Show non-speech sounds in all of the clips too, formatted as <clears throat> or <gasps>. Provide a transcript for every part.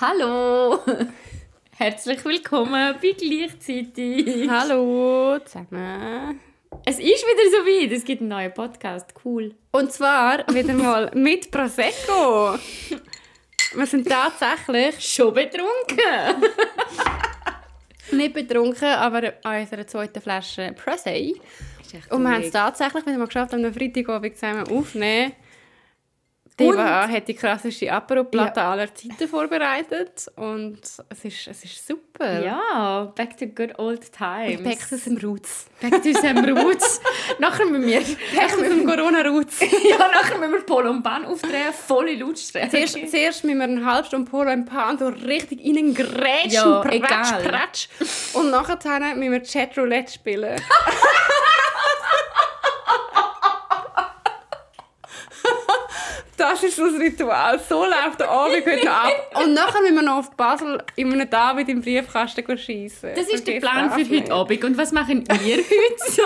Hallo! <laughs> Herzlich willkommen bei gleichzeitig. Hallo zusammen. Es ist wieder so weit, es gibt einen neuen Podcast, cool. Und zwar wieder mal <laughs> mit Prosecco. Wir sind tatsächlich Schon betrunken! <laughs> nicht betrunken, aber an unserer zweiten Flasche Prosecco. Und wir haben es tatsächlich wieder mal geschafft, am Freitagabend zusammen aufnehmen. Diva hat die krasseste Apero-Platte Ja. aller Zeiten vorbereitet und es ist, es ist super. Ja, back to good old times. Back to some Roots. Back to some roots. nachher müssen wir... Back to some Corona-Roots. <laughs> ja, nachher müssen wir Polo und Bahn aufdrehen, volle Lautstärke. Zuerst, zuerst müssen wir eine halbe Stunde Polo im Pan so richtig reingrätschen, Ja, pratsch, egal. pratsch. Und nachher müssen wir Chatroulette spielen. <laughs> Das ist so das Ritual. So läuft der Abend heute ab. <laughs> Und nachher müssen wir noch auf Basel in einem David im Briefkasten schiessen. Das ist der Plan für heute Abend. Und was machen ihr <laughs> heute so?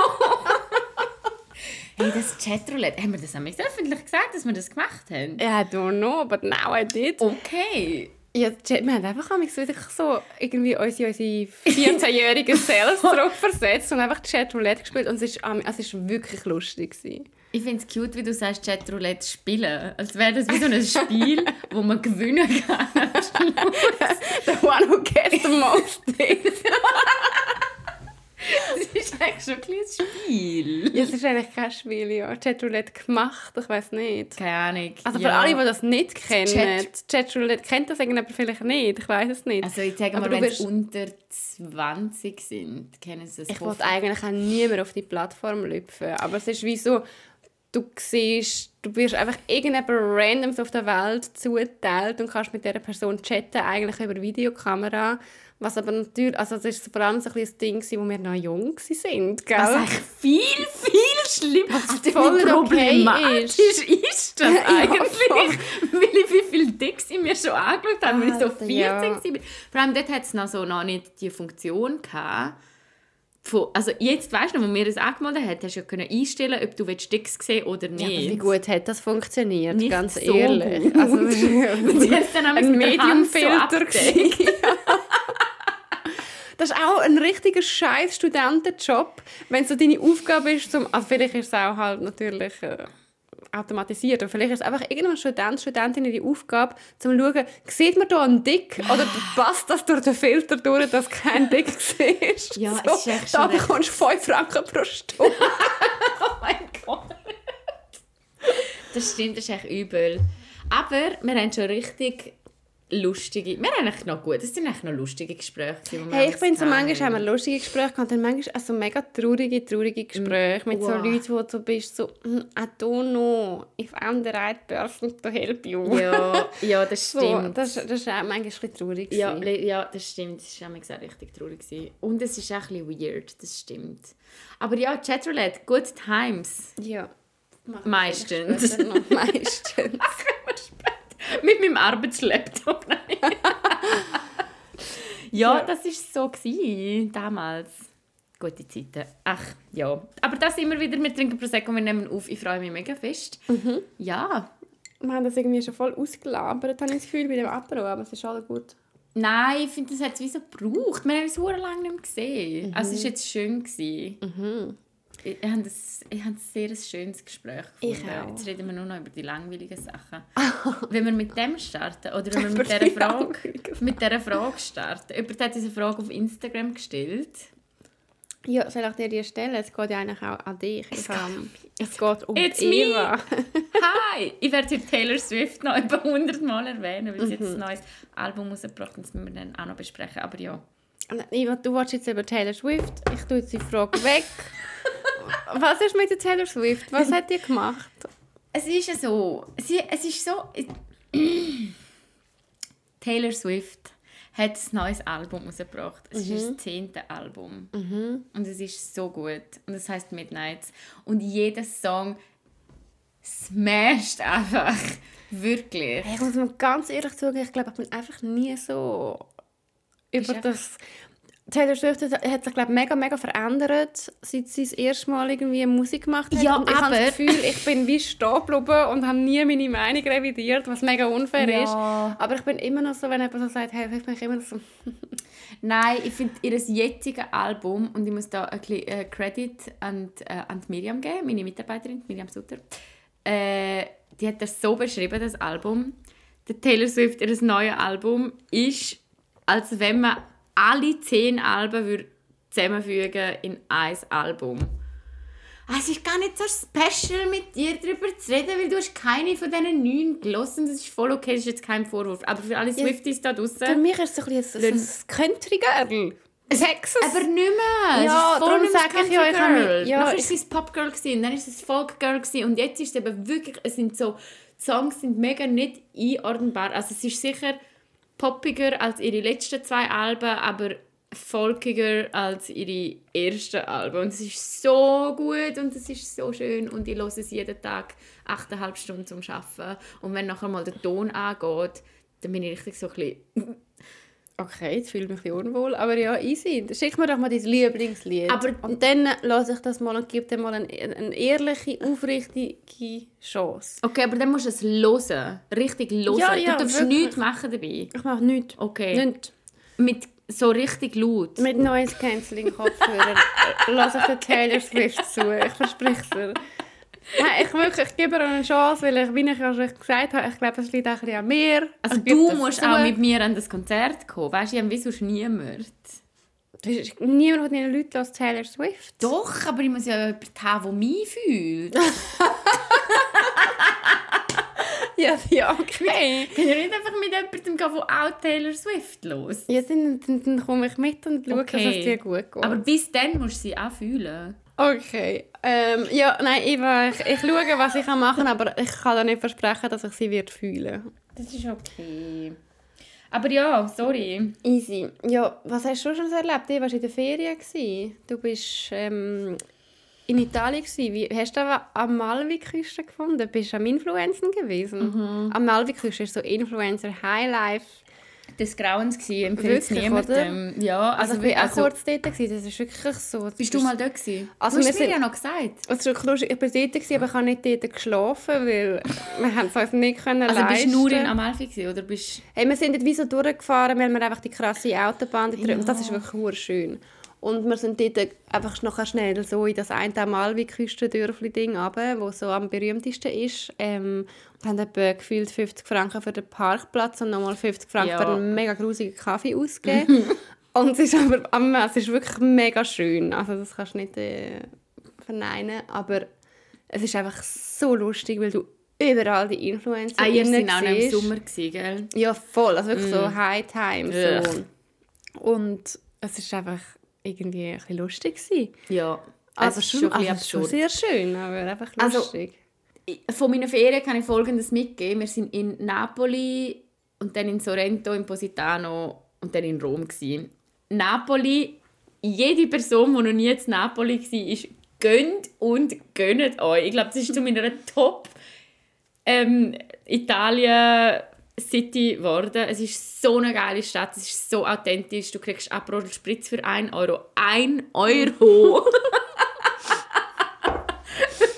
<laughs> hey, das Chatroulette, haben wir das nämlich öffentlich gesagt, dass wir das gemacht haben? Ja, I don't know, but now I did. Okay. Ja, wir haben einfach wieder so irgendwie unsere, unsere 14-jährigen Cells zurückversetzt und einfach Chatroulette gespielt und es es ist wirklich lustig gewesen. Ich finde es cute, wie du sagst, Chatroulette spielen. Als wäre das wie so ein Spiel, <laughs> wo man gewinnen kann. <laughs> The one who gets the most things. <laughs> Das ist eigentlich schon ein kleines Spiel. ja, es ist eigentlich kein Spiel, ja. Chatroulette gemacht, ich weiß nicht. Keine Ahnung. Also für Ja. alle, die das nicht kennen, Chat- Chatroulette kennt das irgendjemand vielleicht nicht, ich weiß es nicht. Also ich sage mal, wenn sie wirst- unter 20 sind, kennen sie es Ich wollte eigentlich auch niemand auf die Plattform lüpfen, aber es ist wie so, du siehst, du wirst einfach irgendjemand randoms auf der Welt zugeteilt und kannst mit dieser Person chatten, eigentlich über Videokamera. Was aber natürlich, also das ist vor allem so ein das Ding, wo wir noch jung waren, gell? Was eigentlich viel, viel schlimmer Was voll nicht okay ist. <laughs> ist. das <laughs> Ja, eigentlich. voll. weil ich wie viele Dicks ich mir schon angeschaut habe, weil ich so Alter, 14 ja. war. Vor allem dort hat es noch, so noch nicht die Funktion gehabt. Von, also jetzt weißt du wo wir das angemeldet haben, hast du ja können einstellen, ob du Dicks sehen oder Ja, nicht. aber wie gut hat das funktioniert, Nicht ganz so ehrlich. gut. Also, Und <laughs> jetzt dann ein Mediumfilter. Gewesen. Das ist auch ein richtiger scheiß Studentenjob, wenn so deine Aufgabe ist, zum, also vielleicht ist es auch halt natürlich äh, automatisiert, aber vielleicht ist es einfach irgendein Student, Studentin ihre Aufgabe, zum zu schauen, sieht man da einen Dick oder <laughs> passt das durch den Filter durch, dass kein Dick <laughs> siehst? Ja, es ist echt da bekommst du 5 Franken pro Stunde. <laughs> Oh mein Gott. Das stimmt, das ist echt übel. Aber wir haben schon richtig lustige... Wir haben eigentlich noch gut, es sind eigentlich noch lustige Gespräche. Hey, ich finde so, manchmal haben wir lustige Gespräche gehabt, dann manchmal also mega traurige, traurige Gespräche mit so Wow. Leuten, wo du so bist, so, «Hm, I don't know if I'm the right person to help you. Ja, ja, das <laughs> so, stimmt. das, das ist auch manchmal ein bisschen traurig. ja, ja, das stimmt. Das war auch richtig traurig. gewesen. Und es ist auch ein bisschen weird, das stimmt. Aber ja, Chatroulette, good times. ja. Meistens. Meistens. <laughs> <laughs> Mit meinem Arbeitslaptop. <laughs> Ja, das war so gewesen, damals. Gute Zeiten. Ach, ja. Aber das immer wieder, wir trinken Prosecco, wir nehmen auf. Ich freue mich mega fest. Mhm. Ja. Wir haben das irgendwie schon voll ausgelabert, habe ich das Gefühl, bei dem Apero, aber es ist alles gut. Nein, ich finde, das hat es wie so gebraucht. Wir haben es sehr lange nicht mehr gesehen. Mhm. Also es war jetzt schön. Gewesen. Ich, ich habe das, ich habe ein sehr schönes Gespräch gefunden. Jetzt reden wir nur noch über die langweiligen Sachen. <laughs> wenn wir mit dem starten oder wenn wir Über mit dieser die Frage, mit dieser Frage starten. Jemand hat diese Frage auf Instagram gestellt. Ja, soll ich dir die stellen? Es geht ja eigentlich auch an dich. Es ähm, es geht um It's Eva. Hi! Ich werde heute Taylor Swift noch etwa 100 Mal erwähnen, weil sie Mhm. jetzt ein neues Album rausgebracht hat. Das müssen wir dann auch noch besprechen. Aber ja. Du willst jetzt über Taylor Swift. Ich tue jetzt die Frage weg. <laughs> Was ist mit der Taylor Swift? Was hat die gemacht? Es ist ja so. Sie, es ist so. Taylor Swift hat ein neues Album rausgebracht. Es ist das zehnte Album. Und es ist so gut. Und es heißt Midnights. Und jeder Song smasht einfach. <laughs> Wirklich. Ich muss mir ganz ehrlich sagen, ich glaube, ich bin einfach nie so über das Taylor Swift hat sich glaube mega mega verändert, seit sie das erste Mal irgendwie Musik gemacht hat. Ja, und ich aber- habe das Gefühl, ich bin wie stehen und habe nie meine Meinung revidiert, was mega unfair Ja. ist. Aber ich bin immer noch so, wenn jemand so sagt, hey, ich bin immer noch so, <laughs> Nein, ich finde ihr jetziges Album, und ich muss da ein bisschen äh, Credit an, die, äh, an die Miriam geben, meine Mitarbeiterin, Miriam Sutter. Äh, die hat das so beschrieben, das Album. Der Taylor Swift, ihr neues Album, ist, als wenn man alle zehn Alben würde zusammenfügen in ein Album. Ah, Es ist gar nicht so special, mit dir darüber zu reden, weil du hast keine von diesen neun gelassen. Das ist voll okay, das ist jetzt kein Vorwurf. Aber für alle Swifties da draußen... für mich ist es ein, bisschen ein, ein Country-Girl. Texas. Aber nicht mehr. Ja, es ist voll darum nicht mehr sag das ich ja, ich habe ja, Nachher war es Popgirl, gewesen, dann ist es Folkgirl gewesen, und jetzt ist es eben wirklich, es sind so, die Songs sind mega nicht einordnbar. Also es ist sicher poppiger als ihre letzten zwei Alben, aber folkiger als ihre ersten Alben. Und es ist so gut und es ist so schön und ich höre es jeden Tag 8,5 Stunden zum Arbeiten. Und wenn nachher mal der Ton angeht, dann bin ich richtig so ein bisschen Okay, jetzt fühle ich mich ein bisschen unwohl, aber ja, easy. Schick mir doch mal dein Lieblingslied. Aber- und dann lasse ich das mal und gebe dir mal eine, eine ehrliche, aufrichtige Chance. Okay, aber dann musst du es hören. Richtig hören. Ja, ja, du darfst wirklich. nichts machen dabei. Ich mache nichts. Okay. Nicht. Mit so richtig laut. Mit Noise Cancelling Kopfhörer lasse ich den Taylor Swift zu. Ich verspreche es dir. Nein, ich, wirklich, ich gebe ihr eine Chance, weil ich, wie ich ja schon gesagt habe, ich glaube, es liegt auch ein bisschen an mir. Also Ich du musst zu. auch mit mir an das Konzert kommen. Weißt du, ich wie sonst niemand. Niemand von diesen Leuten lässt Taylor Swift. Doch, aber ich muss ja jemanden haben, der mich fühlt. <laughs> Ja, ja, okay. Ich kann ja nicht einfach mit jemandem gehen, der auch Taylor Swift los. Ja, dann, dann, dann komme ich mit und schaue, Okay. dass es dir gut geht. Aber bis dann musst du sie auch fühlen. Okay. Ähm, ja, nein, ich, ich, ich schaue, was ich machen kann, aber ich kann da nicht versprechen, dass ich sie wird fühlen. Das ist okay. Aber ja, sorry. Easy. Ja, was hast du schon erlebt? Du warst in der Ferien. Gewesen. Du bist ähm, in Italien. Gewesen. Wie, hast du am Malvi-Küste gefunden? Bist du am Influenzen gewesen? Am Malvi-Küste ist so Influencer Highlife. Das Grauens war, empfiehlt es Wirklich, niemandem. Ja, Also, also, ich war auch also, kurz dort. Gewesen. Das ist wirklich so. bist du mal dort gewesen? Also du hast mir ja noch gesagt. Lustig. Ich war dort, gewesen, aber ich habe nicht dort geschlafen, weil wir haben es uns nicht können Also bist leisten du nur in Amalfi gewesen, oder bist Hey, wir sind dort wie so durchgefahren, weil wir einfach die krasse Autobahn drüben- Das ist wirklich schön. Und wir sind dort einfach nachher schnell so in das eine Amalvi-Küstendörfli-Ding runter, wo so am berühmtesten ist. Ähm, und haben etwa gefühlt 50 Franken für den Parkplatz und nochmal 50 Franken Ja. für einen mega grusigen Kaffee ausgegeben. <laughs> und es ist aber am- es ist wirklich mega schön. Also das kannst du nicht äh, verneinen. Aber es ist einfach so lustig, weil du überall die Influencer Ah, ihr seid auch noch im. Sommer, gewesen, gell? Ja, voll. Also wirklich so High Time. So. Und es war einfach irgendwie ein bisschen lustig. Gewesen. Ja. Also es ist schon, also bisschen schon sehr schön, aber einfach Also, lustig. Ich- Von meinen Ferien kann ich Folgendes mitgeben. Wir sind in Napoli und dann in Sorrento, in Positano und dann in Rom. Gewesen. Napoli, jede Person, die noch nie in Napoli war, ist gönnt und gönnt euch. Ich glaube, das ist zu meiner <laughs> Top ähm, Italien City geworden. Es ist so eine geile Stadt, es ist so authentisch. Du kriegst Aperol Spritz für 1 Euro. 1 Euro!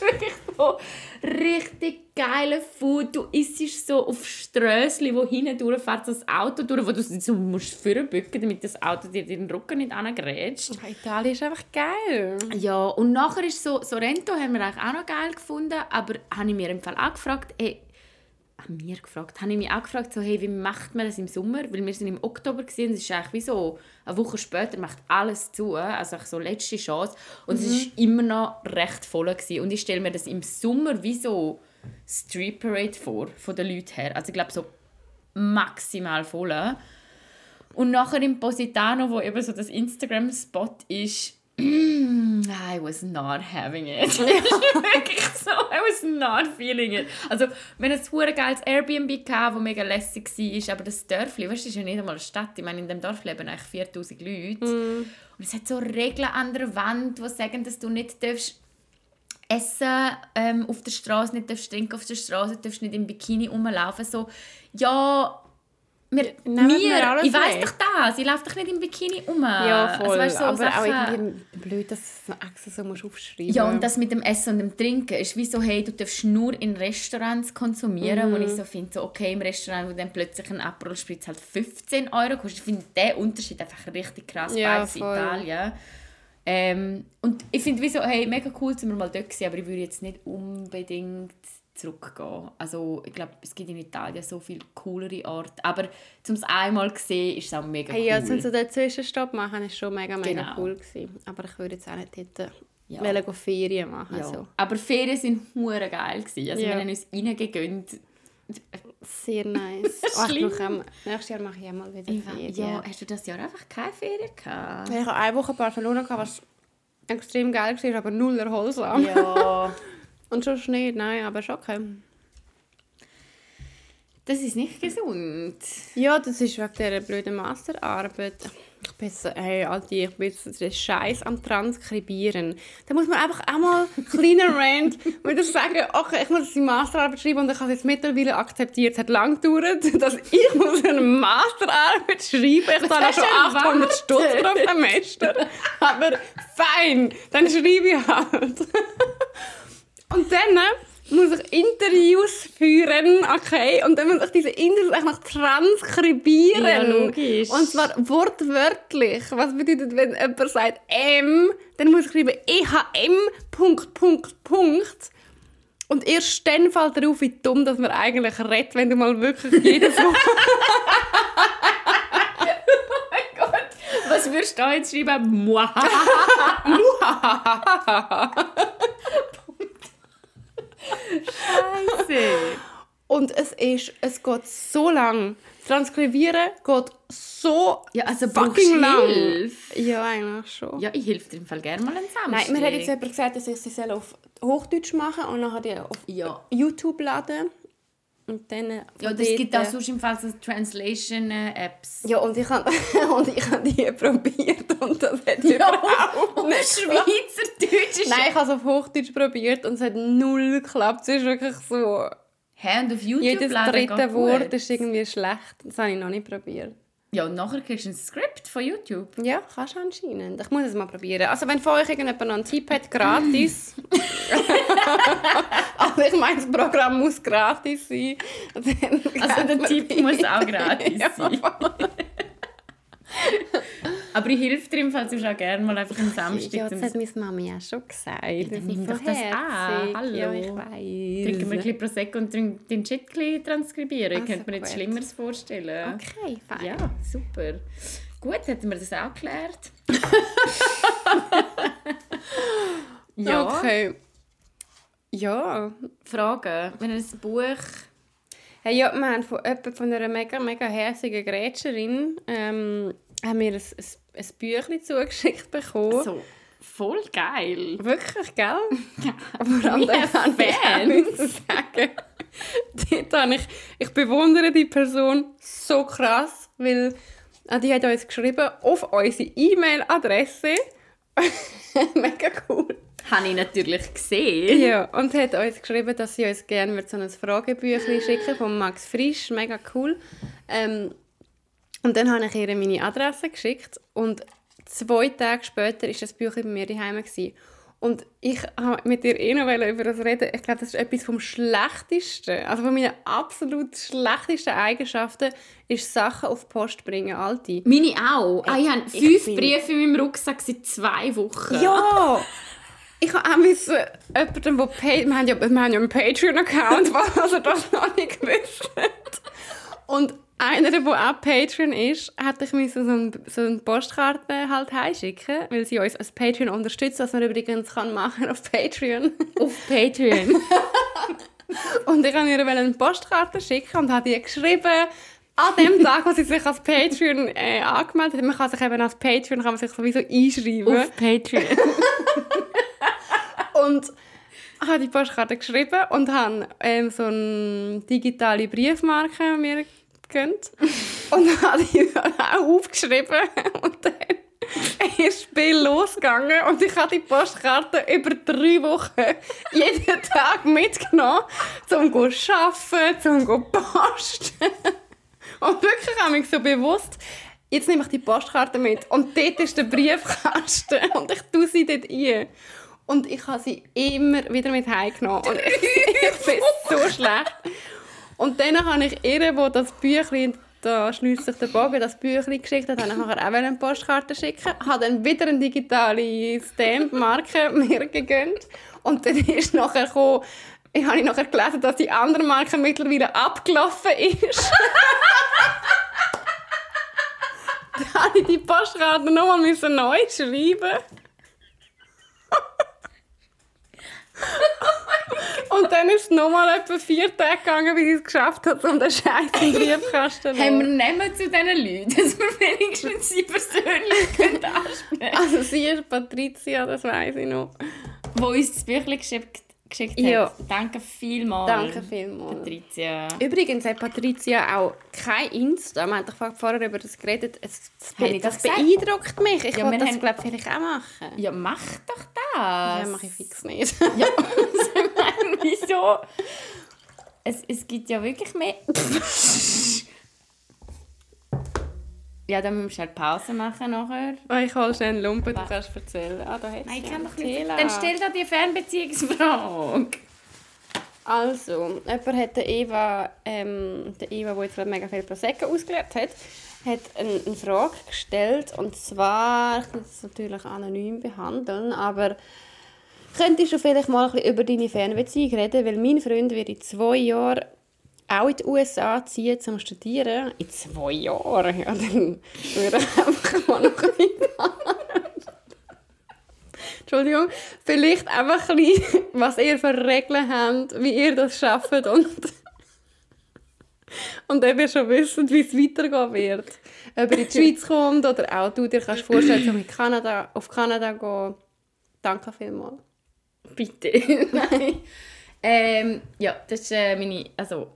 Wirklich so richtig geile Food. Du isst so auf Strössli, wo hinten durchfährt das Auto durch, wo du so musst vorbücken, damit das Auto dir den Rücken nicht angrätscht. Italien ist einfach geil. Ja, und nachher ist so, Sorrento haben wir eigentlich auch noch geil gefunden, aber habe ich mir im Fall auch gefragt, ey, haben wir gefragt, habe ich mich auch gefragt, so, hey, wie macht man das im Sommer? Weil wir sind im Oktober gesehen, es ist eigentlich wie so, eine Woche später macht alles zu, also so letzte Chance und es ist immer noch recht voll gewesen. und ich stelle mir das im Sommer wie so Street Parade vor, von den Leuten her, also ich glaube so maximal voll. Und nachher im Positano, wo eben so das Instagram-Spot ist, I was not having it. <laughs> Wirklich so, I was not feeling it. Also, wenn es ein geiles Airbnb das mega lässig war, aber das Dörfli, weißt du, ist ja nicht einmal eine Stadt. Ich meine, in dem Dorf leben eigentlich 4000 Leute. Und es hat so Regeln an der Wand, die sagen, dass du nicht darfst essen ähm, auf der Straße, nicht darfst trinken auf der Straße, darfst nicht im Bikini rumlaufen. So, ja, wir, Nehmen wir alles ich weiß doch das, ich laufe doch nicht im Bikini um. Ja, voll. Also, weißt, so aber Sachen- auch irgendwie blöd, dass du es extra so musst aufschreiben Ja, und das mit dem Essen und dem Trinken ist wie so, hey, du darfst nur in Restaurants konsumieren, wo ich Mhm. so finde, so, okay, im Restaurant, wo dann plötzlich ein Aperol Spritz halt 15 Euro kostet. Ich finde den Unterschied einfach richtig krass, Ja, beides in. Italien. Ähm, und ich finde wie so, hey, mega cool, dass wir mal dort gewesen, aber ich würde jetzt nicht unbedingt zurückgehen. Also ich glaube, es gibt in Italien so viele coolere Orte, aber zum es einmal zu sehen, ist es auch mega cool. Hey, ja, zum so den Zwischenstopp machen, ist schon mega, mega Genau. cool gewesen. Aber ich würde jetzt auch nicht dort Ja. wollen Ferien machen. Ja. So. Aber Ferien sind hure geil gewesen. Also Ja. wir haben uns reingegönnt. Sehr nice. <laughs> brauche auch- nächstes Jahr mache ich mal wieder Ferien. Ja, hast du das Jahr einfach keine Ferien gehabt? Ich habe eine Woche Barcelona, gehabt, was extrem geil war, aber null erholsam. Ja. <laughs> Und schon Schnee, nein, aber schon okay. Das ist nicht gesund. Ja, das ist wegen dieser blöden Masterarbeit. Ich bin so, hey, Alter, ich bin jetzt den Scheiß am Transkribieren. Da muss man einfach auch mal <laughs> kleiner Rant wieder sagen, okay, ich muss die Masterarbeit schreiben und ich habe es jetzt mittlerweile akzeptiert. Es hat lang gedauert, <laughs> dass ich muss eine Masterarbeit schreiben Ich zahle auch hast schon du 800 Stutz pro Semester. <laughs> Aber fein, dann schreibe ich halt. Und dann muss ich Interviews führen, okay? Und dann muss ich diese Interviews eigentlich noch transkribieren. Ja, logisch. Und zwar wortwörtlich. Was bedeutet, wenn jemand sagt M, dann muss ich schreiben EHM, Punkt, Punkt, Punkt. Und erst dann fällt er auf, wie dumm dass man eigentlich redet, wenn du mal wirklich jedes Wort... <laughs> Was würdest du da jetzt schreiben? Moi. <laughs> Scheiße. Und es ist, es geht so lang. Transkribieren geht so Ja, also fucking lang. Hilfe? Ja, eigentlich schon. Ja, ich helfe dir im Fall gerne mal einen Samstag. Nein, mir hat jetzt jemand gesagt, dass ich sie soll auf Hochdeutsch machen und nachher die auf Ja. YouTube laden. Und dann äh, Ja, das gibt auch dort- sonst im Fall so Translation-Apps. Ja, und ich habe <laughs> und habe die probiert und das hat <laughs> überhaupt nicht geklappt. Schweizerdeutsch. Nein, ich habe es auf Hochdeutsch probiert und es hat null geklappt. Es ist wirklich so... Hä, und auf YouTube Jedes dritte Wort gut. ist irgendwie schlecht. Das habe ich noch nicht probiert. Ja, und nachher kriegst du ein Skript von YouTube. Ja, kannst du anscheinend. Ich muss es mal probieren. Also wenn von euch irgendjemand noch einen Tipp hat, gratis. <laughs> also ich meine, das Programm muss gratis sein. Also der Tipp muss auch <laughs> gratis sein. Aber ich helfe dir im Fall sonst auch gerne mal einfach am Samstag. Ja, das hat meine Mami auch schon gesagt. Das ist doch das an. Hallo. Ja, ich weiss. Trinken wir ein bisschen Prosecco und den Chat transkribieren. Ich Also könnte mir nichts gut. Schlimmeres vorstellen. Okay, fein. Ja, super. Gut, hätten wir das auch geklärt. <laughs> ja, Okay. Ja. Fragen. Wenn ihr ein Buch... Hey, ja, wir haben von, von einer mega, mega herzigen Grätscherin ähm, haben wir ein, ein, ein Büchlein zugeschickt bekommen. So, voll geil. Wirklich, gell? <laughs> Vor allem kann ich sagen. <laughs> Dort habe ich, ich bewundere die Person so krass, weil äh, die hat uns geschrieben auf unsere E-Mail-Adresse. <laughs> Mega cool. Habe ich natürlich gesehen. Ja, und hat uns geschrieben, dass sie uns gerne so ein Fragebüchlein schicken von Max Frisch. Mega cool. Ähm, und dann habe ich ihr meine Adresse geschickt und zwei Tage später war das Büchlein bei mir daheim. Und ich wollte mit ihr eh noch über das reden. Ich glaube, das ist etwas vom Schlechtesten, also von meinen absolut schlechtesten Eigenschaften, ist Sachen auf die Post bringen, alte. Meine auch. Ah, ich habe ich fünf bin- Briefe in meinem Rucksack seit zwei Wochen. Ja! Ich habe auch müssen, jemanden, der Pay wir, haben ja, wir haben ja einen Patreon-Account, <laughs> was er das noch nicht gewusst. Und einer, der auch Patreon ist, hat ich müssen so, ein, so eine Postkarte halt heimschicken, weil sie uns als Patreon unterstützt, was man übrigens kann machen auf Patreon. Auf Patreon. <laughs> Und ich wollte ihr eine Postkarte schicken und habe ihr geschrieben, an dem Tag, wo sie sich als Patreon äh, angemeldet hat, man kann sich eben als Patreon kann man sich sowieso einschreiben. Auf Patreon. <laughs> Und habe die Postkarte geschrieben und habe ähm, so eine digitale Briefmarke mir gegönnt. und habe die auch aufgeschrieben. Und dann ist das Spiel losgegangen und ich habe die Postkarte über drei Wochen <laughs> jeden Tag mitgenommen, um zu arbeiten, um zu posten. Und wirklich habe ich so bewusst, jetzt nehme ich die Postkarte mit und dort ist der Briefkasten und ich tue sie dort ein. Und ich habe sie immer wieder mit heimgenommen. Und ich, ich bin so schlecht. Und dann habe ich ihr, wo das Büchlein, da schließt sich der Bogen, das Büchlein geschickt hat, ich nachher auch eine Postkarte schicken. Habe dann wieder eine digitale Stamp-Marke <laughs> mir gegönnt. Und dann ist nachher gekommen, ich habe nachher gelesen, dass die andere Marke mittlerweile abgelaufen ist. <laughs> dann habe ich die Postkarte nochmal neu schreiben <laughs> Und dann ist es nochmal etwa vier Tage gegangen, bis ich es geschafft habe, um den Scheiß den Briefkasten zu Haben wir nehmen zu diesen Leuten, dass wir wenigstens sie persönlich <laughs> ansprechen Also sie ist Patricia, das weiß ich noch. Wo uns das Büchlein geschickt geschickt ja. Danke vielmals. Danke vielmals. Patricia. Übrigens hat Patricia auch kein Insta. Wir haben doch vorher über das geredet. Es, das, das beeindruckt mich. Ich ja, wollte das, haben... glaube vielleicht auch machen. Ja, mach doch das. Ja, mache ich fix nicht. ja, <laughs> <laughs> <laughs> wieso? Es, es gibt ja wirklich mehr... <laughs> Ja, dann müssen wir schnell Pause machen nachher. Oh, ich hole schnell einen Lumpen, du kannst erzählen. Ah, da Nein, ich kann doch nicht. Dann stell dir die Fernbeziehungsfrage. Also, jemand hat der Eva, ähm, der Eva, die jetzt gerade mega viel Prosecco ausgelernt hat, hat eine, eine Frage gestellt. Und zwar, ich kann das natürlich anonym behandeln, aber könntest du vielleicht mal ein bisschen über deine Fernbeziehung reden? Weil mein Freund wird in zwei Jahren auch in die USA ziehen zum Studieren, in zwei Jahren, ja, dann würde ich einfach mal noch ein Entschuldigung, vielleicht einfach ein bisschen, was ihr für Regeln habt, wie ihr das schafft und, und ob ihr schon wisst, wie es weitergehen wird. Ob ihr in die Schweiz kommt oder auch du dir kannst vorstellen, um in Kanada, auf Kanada gehen. Danke vielmals. Bitte. <laughs> Nein. Ähm, ja, das ist äh, meine, also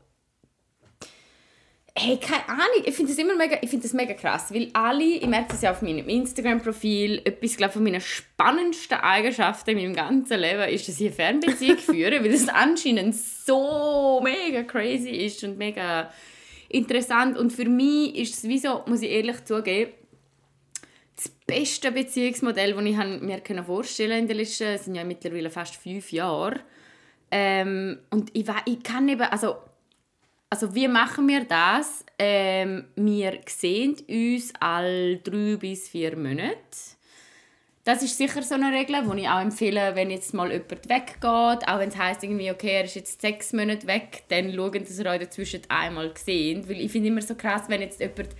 Hey, keine Ahnung. Ich finde das immer mega, ich finde das mega krass, weil alle, ich merke das ja auf meinem Instagram-Profil, etwas glaube von meinen spannendsten Eigenschaften in meinem ganzen Leben ist, dass ich eine Fernbeziehung <laughs> führe, weil das anscheinend so mega crazy ist und mega interessant. Und für mich ist es wieso, muss ich ehrlich zugeben, das beste Beziehungsmodell, das ich mir vorstellen in den letzten, sind ja mittlerweile fast fünf Jahre. Ähm, und ich, ich kann eben, also also wie machen wir das? Ähm, wir sehen uns alle drei bis vier Monate. Das ist sicher so eine Regel, die ich auch empfehle, wenn jetzt mal jemand weggeht, auch wenn es heisst, irgendwie, okay, er ist jetzt sechs Monate weg, dann schauen, dass ihr euch dazwischen einmal seht. Weil ich finde immer so krass, wenn jetzt jemand,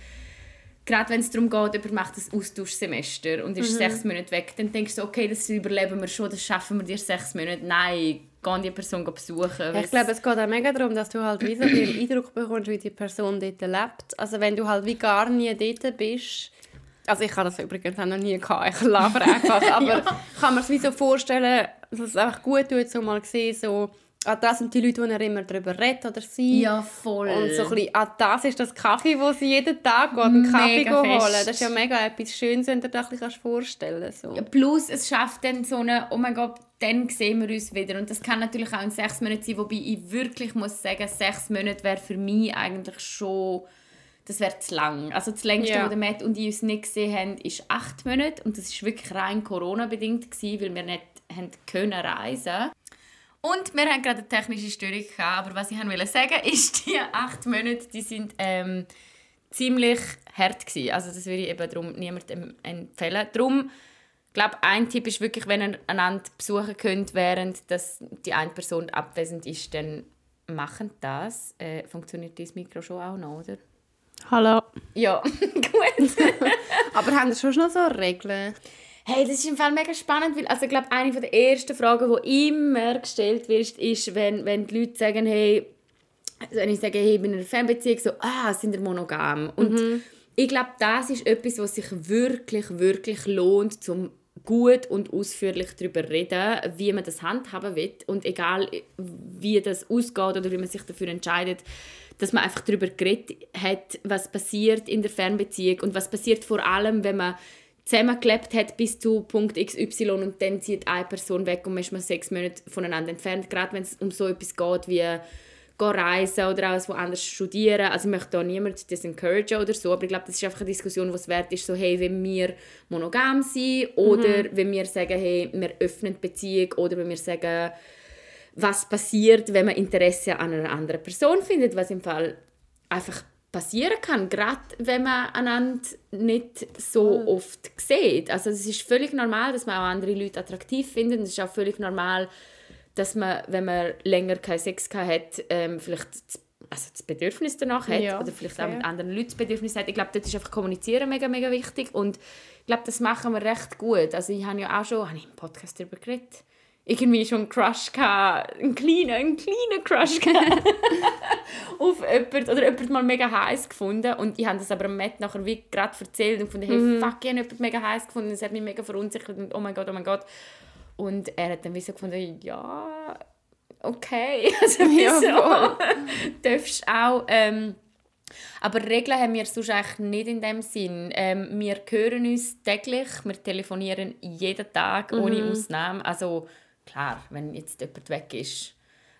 gerade wenn es darum geht, jemand macht ein Austauschsemester und ist mhm. sechs Monate weg, dann denkst du, okay, das überleben wir schon, das schaffen wir dir sechs Monate. Nein, gehen die Person besuchen. Ich glaube, es geht auch mega darum, dass du halt wie so den Eindruck bekommst, wie die Person dort lebt. Also wenn du halt wie gar nie dort bist, also ich habe das übrigens auch noch nie gehabt, ich laber einfach, <laughs> aber ja. kann man es wie so vorstellen, dass es einfach gut tut, so mal sehen, so ah, das sind die Leute, die er immer darüber redet oder sie. Ja, voll. Und so ein bisschen, ah, das ist das Kaffee, wo sie jeden Tag geht, einen Kaffee holen. Das ist ja mega etwas Schönes, wenn du dir das vorstellen kannst. So. Ja, plus, es schafft dann so eine, oh mein Gott, dann sehen wir uns wieder. Und das kann natürlich auch in sechs Monaten sein, wobei ich wirklich muss sagen, sechs Monate wäre für mich eigentlich schon, das wäre zu lang. Also das längste, yeah. was Matt und ich uns nicht gesehen haben, ist acht Monate und das ist wirklich rein Corona-bedingt weil wir nicht haben können reisen und wir haben gerade eine technische Störung gehabt, aber was ich wollte sagen, <laughs> ist, die acht Monate, die sind ähm, ziemlich hart gewesen. Also das würde ich eben darum niemandem empfehlen. Darum ich glaube, ein Tipp ist wirklich, wenn ihr einander besuchen könnt, während dass die eine Person abwesend ist, dann machen das. Äh, funktioniert dieses Mikro schon auch noch, oder? Hallo. Ja, <laughs> gut. <laughs> Aber haben Sie schon noch so Regeln? Hey, das ist im Fall mega spannend, weil also, ich glaube, eine der ersten Fragen, die immer gestellt wird, ist, wenn, wenn die Leute sagen, hey, also wenn ich sage, hey, ich bin in einer Fernbeziehung, so, ah, sind wir monogam? Und mhm. ich glaube, das ist etwas, was sich wirklich, wirklich lohnt, zum gut und ausführlich darüber reden, wie man das handhaben will und egal wie das ausgeht oder wie man sich dafür entscheidet, dass man einfach darüber geredet hat, was passiert in der Fernbeziehung und was passiert vor allem, wenn man zusammengelebt hat bis zu Punkt XY und dann zieht eine Person weg und man ist man sechs Monate voneinander entfernt, gerade wenn es um so etwas geht wie reisen oder auch woanders studieren. Also ich möchte da niemand disencouragen oder so, aber ich glaube, das ist einfach eine Diskussion, die es wert ist, so hey, wenn wir monogam sind oder mhm. wenn wir sagen, hey, wir öffnen die Beziehung oder wenn wir sagen, was passiert, wenn man Interesse an einer anderen Person findet, was im Fall einfach passieren kann, gerade wenn man einander nicht so mhm. oft sieht. Also es ist völlig normal, dass man auch andere Leute attraktiv findet. Es ist auch völlig normal, dass man, wenn man länger keinen Sex hat, ähm, vielleicht also das Bedürfnis danach hat ja, oder vielleicht fair. auch mit anderen Leuten das Bedürfnis hat. Ich glaube, dort ist einfach Kommunizieren mega, mega wichtig und ich glaube, das machen wir recht gut. Also ich habe ja auch schon, habe ich im Podcast darüber geredet, irgendwie schon einen Crush gehabt, einen kleinen, einen kleinen Crush gehabt <laughs> auf jemanden oder jemand mal mega heiß gefunden und ich habe das aber Matt nachher wie gerade erzählt und gefunden, hey, mhm. fuck, ich habe jemanden mega heiß gefunden, das hat mich mega verunsichert und oh mein Gott, oh mein Gott. Und er hat dann wie so gefunden, ja, okay, <laughs> also wieso? Ja, <laughs> darfst auch... Ähm, aber Regeln haben wir sonst eigentlich nicht in dem Sinn. Ähm, wir hören uns täglich, wir telefonieren jeden Tag, ohne mhm. Ausnahme. Also klar, wenn jetzt jemand weg ist.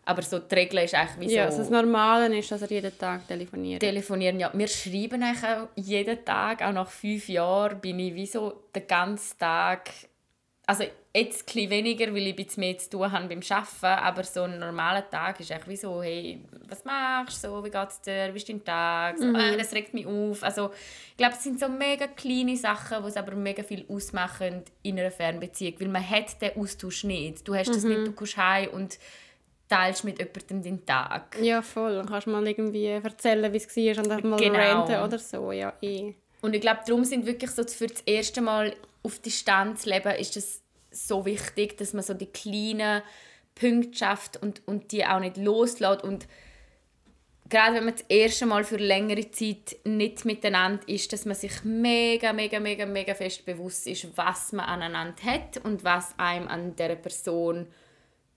Aber so die Regel ist eigentlich wie so... Ja, also das Normale ist, dass er jeden Tag telefoniert. Telefonieren, ja. Wir schreiben eigentlich auch jeden Tag, auch nach fünf Jahren bin ich wie so den ganzen Tag... Also jetzt etwas weniger, weil ich ein bisschen mehr zu tun habe beim Arbeiten, aber so ein normaler Tag ist eigentlich wie so, hey, was machst du, so, wie geht's dir, wie ist dein Tag, so, mhm. äh, das regt mich auf. Also ich glaube, es sind so mega kleine Sachen, die es aber mega viel ausmachen in einer Fernbeziehung, weil man hat den Austausch nicht. Du hast mhm. das nicht, du kommst heim und teilst mit jemandem deinen Tag. Ja, voll. Dann kannst du mal irgendwie erzählen, wie es war und dann mal genau. ranten oder so, ja, eh. Und ich glaube, darum sind wirklich so für das erste Mal auf Distanz leben, ist das so wichtig, dass man so die kleinen Punkte schafft und, und die auch nicht loslässt. Und gerade wenn man das erste Mal für längere Zeit nicht miteinander ist, dass man sich mega, mega, mega, mega fest bewusst ist, was man aneinander hat und was einem an dieser Person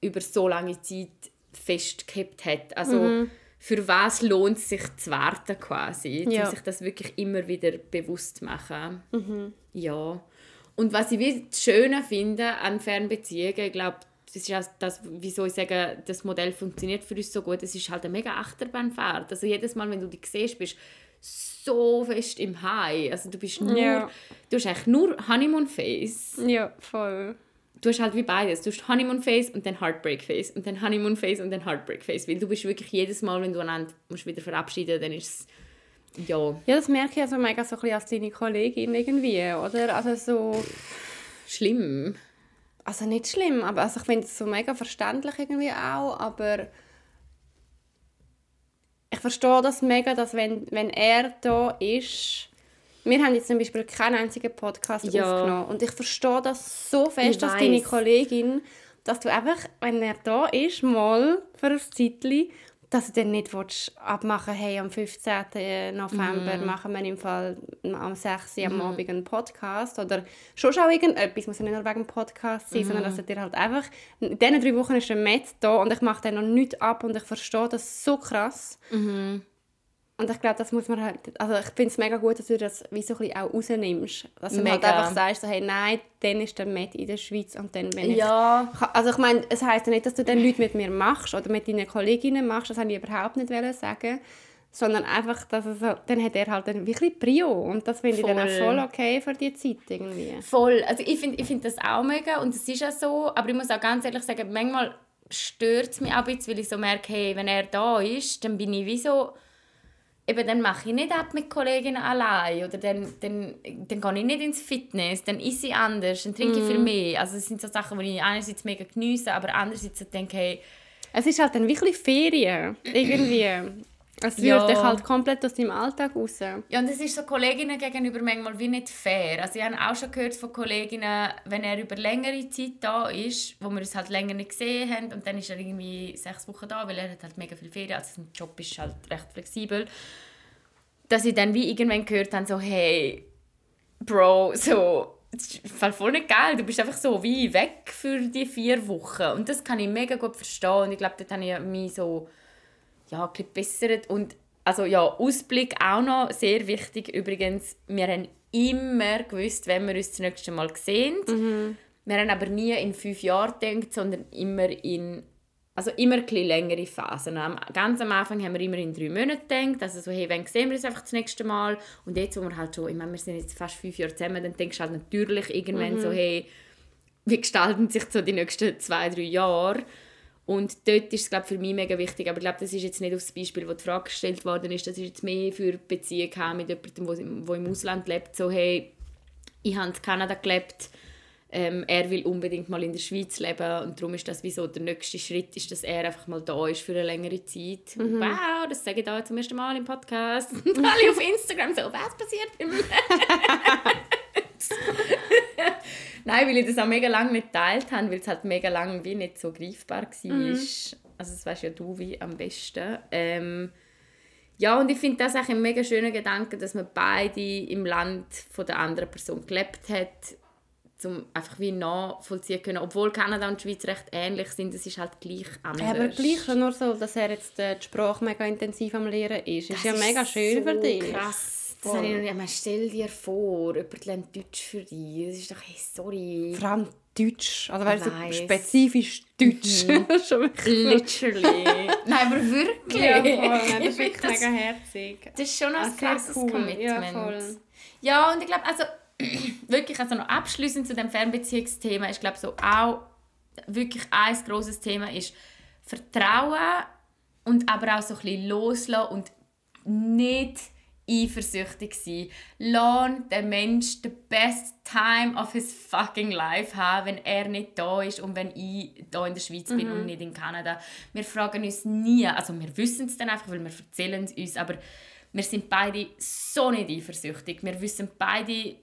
über so lange Zeit festgehabt hat. Also mhm. für was lohnt es sich zu warten quasi, ja. um sich das wirklich immer wieder bewusst zu machen. Mhm. Ja. Und was ich wie das Schöne finde an Fernbeziehungen, ich glaube, das ist auch das, wieso ich sage, das Modell funktioniert für uns so gut, es ist halt eine mega Achterbahnfahrt. Also jedes Mal, wenn du dich siehst, bist so fest im High. Also du bist nur, ja. du hast eigentlich nur Honeymoon Face. Ja, voll. Du hast halt wie beides. Du hast Honeymoon Face und dann Heartbreak Face und dann Honeymoon Face und dann Heartbreak Face, weil du bist wirklich jedes Mal, wenn du einander musst wieder verabschieden, dann ist es ja. Ja, das merke ich also mega so ein bisschen als deine Kollegin irgendwie, oder? Also so... Schlimm. Also nicht schlimm, aber also ich finde es so mega verständlich irgendwie auch, aber ich verstehe das mega, dass wenn, wenn er da ist, wir haben jetzt zum Beispiel keinen einzigen Podcast ja. aufgenommen und ich verstehe das so fest, dass deine Kollegin, dass du einfach, wenn er da ist, mal für ein Zeitchen dass du dann nicht willst, abmachen hey, am 15. November mm. machen wir im Fall am 6. Mm. am mhm. Abend einen Podcast oder schon auch irgendetwas, muss ja nicht nur wegen dem Podcast sein, mm. sondern dass du dir halt einfach, in diesen drei Wochen ist der Matt da und ich mache dann noch nichts ab und ich verstehe das so krass. -hmm. Und ich glaube, das muss man halt, also ich finde es mega gut, dass du das wie so ein bisschen auch rausnimmst. Dass du halt einfach sagst, so, hey, nein, dann ist der Met in der Schweiz und dann bin ich... Ja. Also ich meine, es heisst ja nicht, dass du dann Leute mit mir machst oder mit deinen Kolleginnen machst, das wollte ich überhaupt nicht sagen. Sondern einfach, dass es, dann hat er halt ein wirklich Prio und das finde ich dann auch voll okay für die Zeit irgendwie. Voll, also ich finde ich find das auch mega und es ist ja so, aber ich muss auch ganz ehrlich sagen, manchmal stört es mich auch ein bisschen, weil ich so merke, hey, wenn er da ist, dann bin ich wie so eben, dann mache ich nicht ab mit Kolleginnen allein oder dann, dann, dann gehe ich nicht ins Fitness, dann esse ich anders, dann trinke ich mm. viel mehr. Also es sind so Sachen, die ich einerseits mega geniesse, aber andererseits denke, hey... Es ist halt dann wirklich Ferien, irgendwie. Es wird ja. dich halt komplett aus deinem Alltag raus. Ja, und es ist so Kolleginnen gegenüber manchmal wie nicht fair. Also ich habe auch schon gehört von Kolleginnen, wenn er über längere Zeit da ist, wo wir uns halt länger nicht gesehen haben und dann ist er irgendwie sechs Wochen da, weil er hat halt mega viel Ferien, also sein Job ist halt recht flexibel, dass ich dann wie irgendwann gehört habe, so hey, Bro, so, das ist voll nicht geil, du bist einfach so wie weg für die vier Wochen. Und das kann ich mega gut verstehen und ich glaube, dort habe ich mich so ja, ein bessert. Und also ja, Ausblick auch noch sehr wichtig übrigens. Wir haben immer gewusst, wenn wir uns das nächste Mal sehen. Mhm. Wir haben aber nie in fünf Jahren gedacht, sondern immer in also immer ein längere Phasen. Ganz am Anfang haben wir immer in drei Monaten gedacht, also so, hey, wann sehen wir uns einfach das nächste Mal? Und jetzt, wo wir halt schon, ich meine, wir sind jetzt fast fünf Jahre zusammen, dann denkst du halt natürlich irgendwann mhm. so, hey, wie gestalten sich so die nächsten zwei, drei Jahre? Und dort ist es glaube für mich mega wichtig, aber ich glaube, das ist jetzt nicht auf das Beispiel, wo die Frage gestellt worden ist, das ist jetzt mehr für Beziehungen mit jemandem, der im Ausland lebt, so hey, ich habe in Kanada gelebt, ähm, er will unbedingt mal in der Schweiz leben und darum ist das wie so der nächste Schritt, ist, dass er einfach mal da ist für eine längere Zeit. Mhm. Wow, das sage ich da zum ersten Mal im Podcast. <laughs> Alle auf Instagram so, was passiert? <laughs> Nein, weil ich das auch mega lange nicht geteilt habe, weil es halt mega lange wie nicht so greifbar war. Mhm. Also das weißt ja du wie am besten. Ähm, ja, und ich finde das auch ein mega schöner Gedanke, dass man beide im Land von der anderen Person gelebt hat um einfach wie nachvollziehen können. Obwohl Kanada und die Schweiz recht ähnlich sind, es ist halt gleich anders. aber gleich nur so, dass er jetzt äh, die Sprache mega intensiv am Lernen ist. Das ist ja mega schön so für dich. krass. Das habe ich noch nicht. stell dir vor, jemand lernt Deutsch für dich. Das ist doch, hey, sorry. Vor allem Deutsch. Also weißt du, spezifisch Deutsch. Mhm. <laughs> Literally. <laughs> Nein, aber wirklich. Ja, voll. <laughs> das ist wirklich mega herzig. Das ist schon ein krasses cool. Commitment. Ja, voll. ja, und ich glaube, also <clears throat> wirklich also noch abschließend zu dem Fernbeziehungsthema ist glaube so auch wirklich ein großes Thema ist Vertrauen und aber auch so ein bisschen loslassen und nicht eifersüchtig sein. Lass den Mensch the best time of his fucking life haben, wenn er nicht da ist und wenn ich da in der Schweiz bin mhm. und nicht in Kanada. Wir fragen uns nie, also wir wissen es dann einfach, weil wir erzählen es uns, aber wir sind beide so nicht eifersüchtig. Wir wissen beide,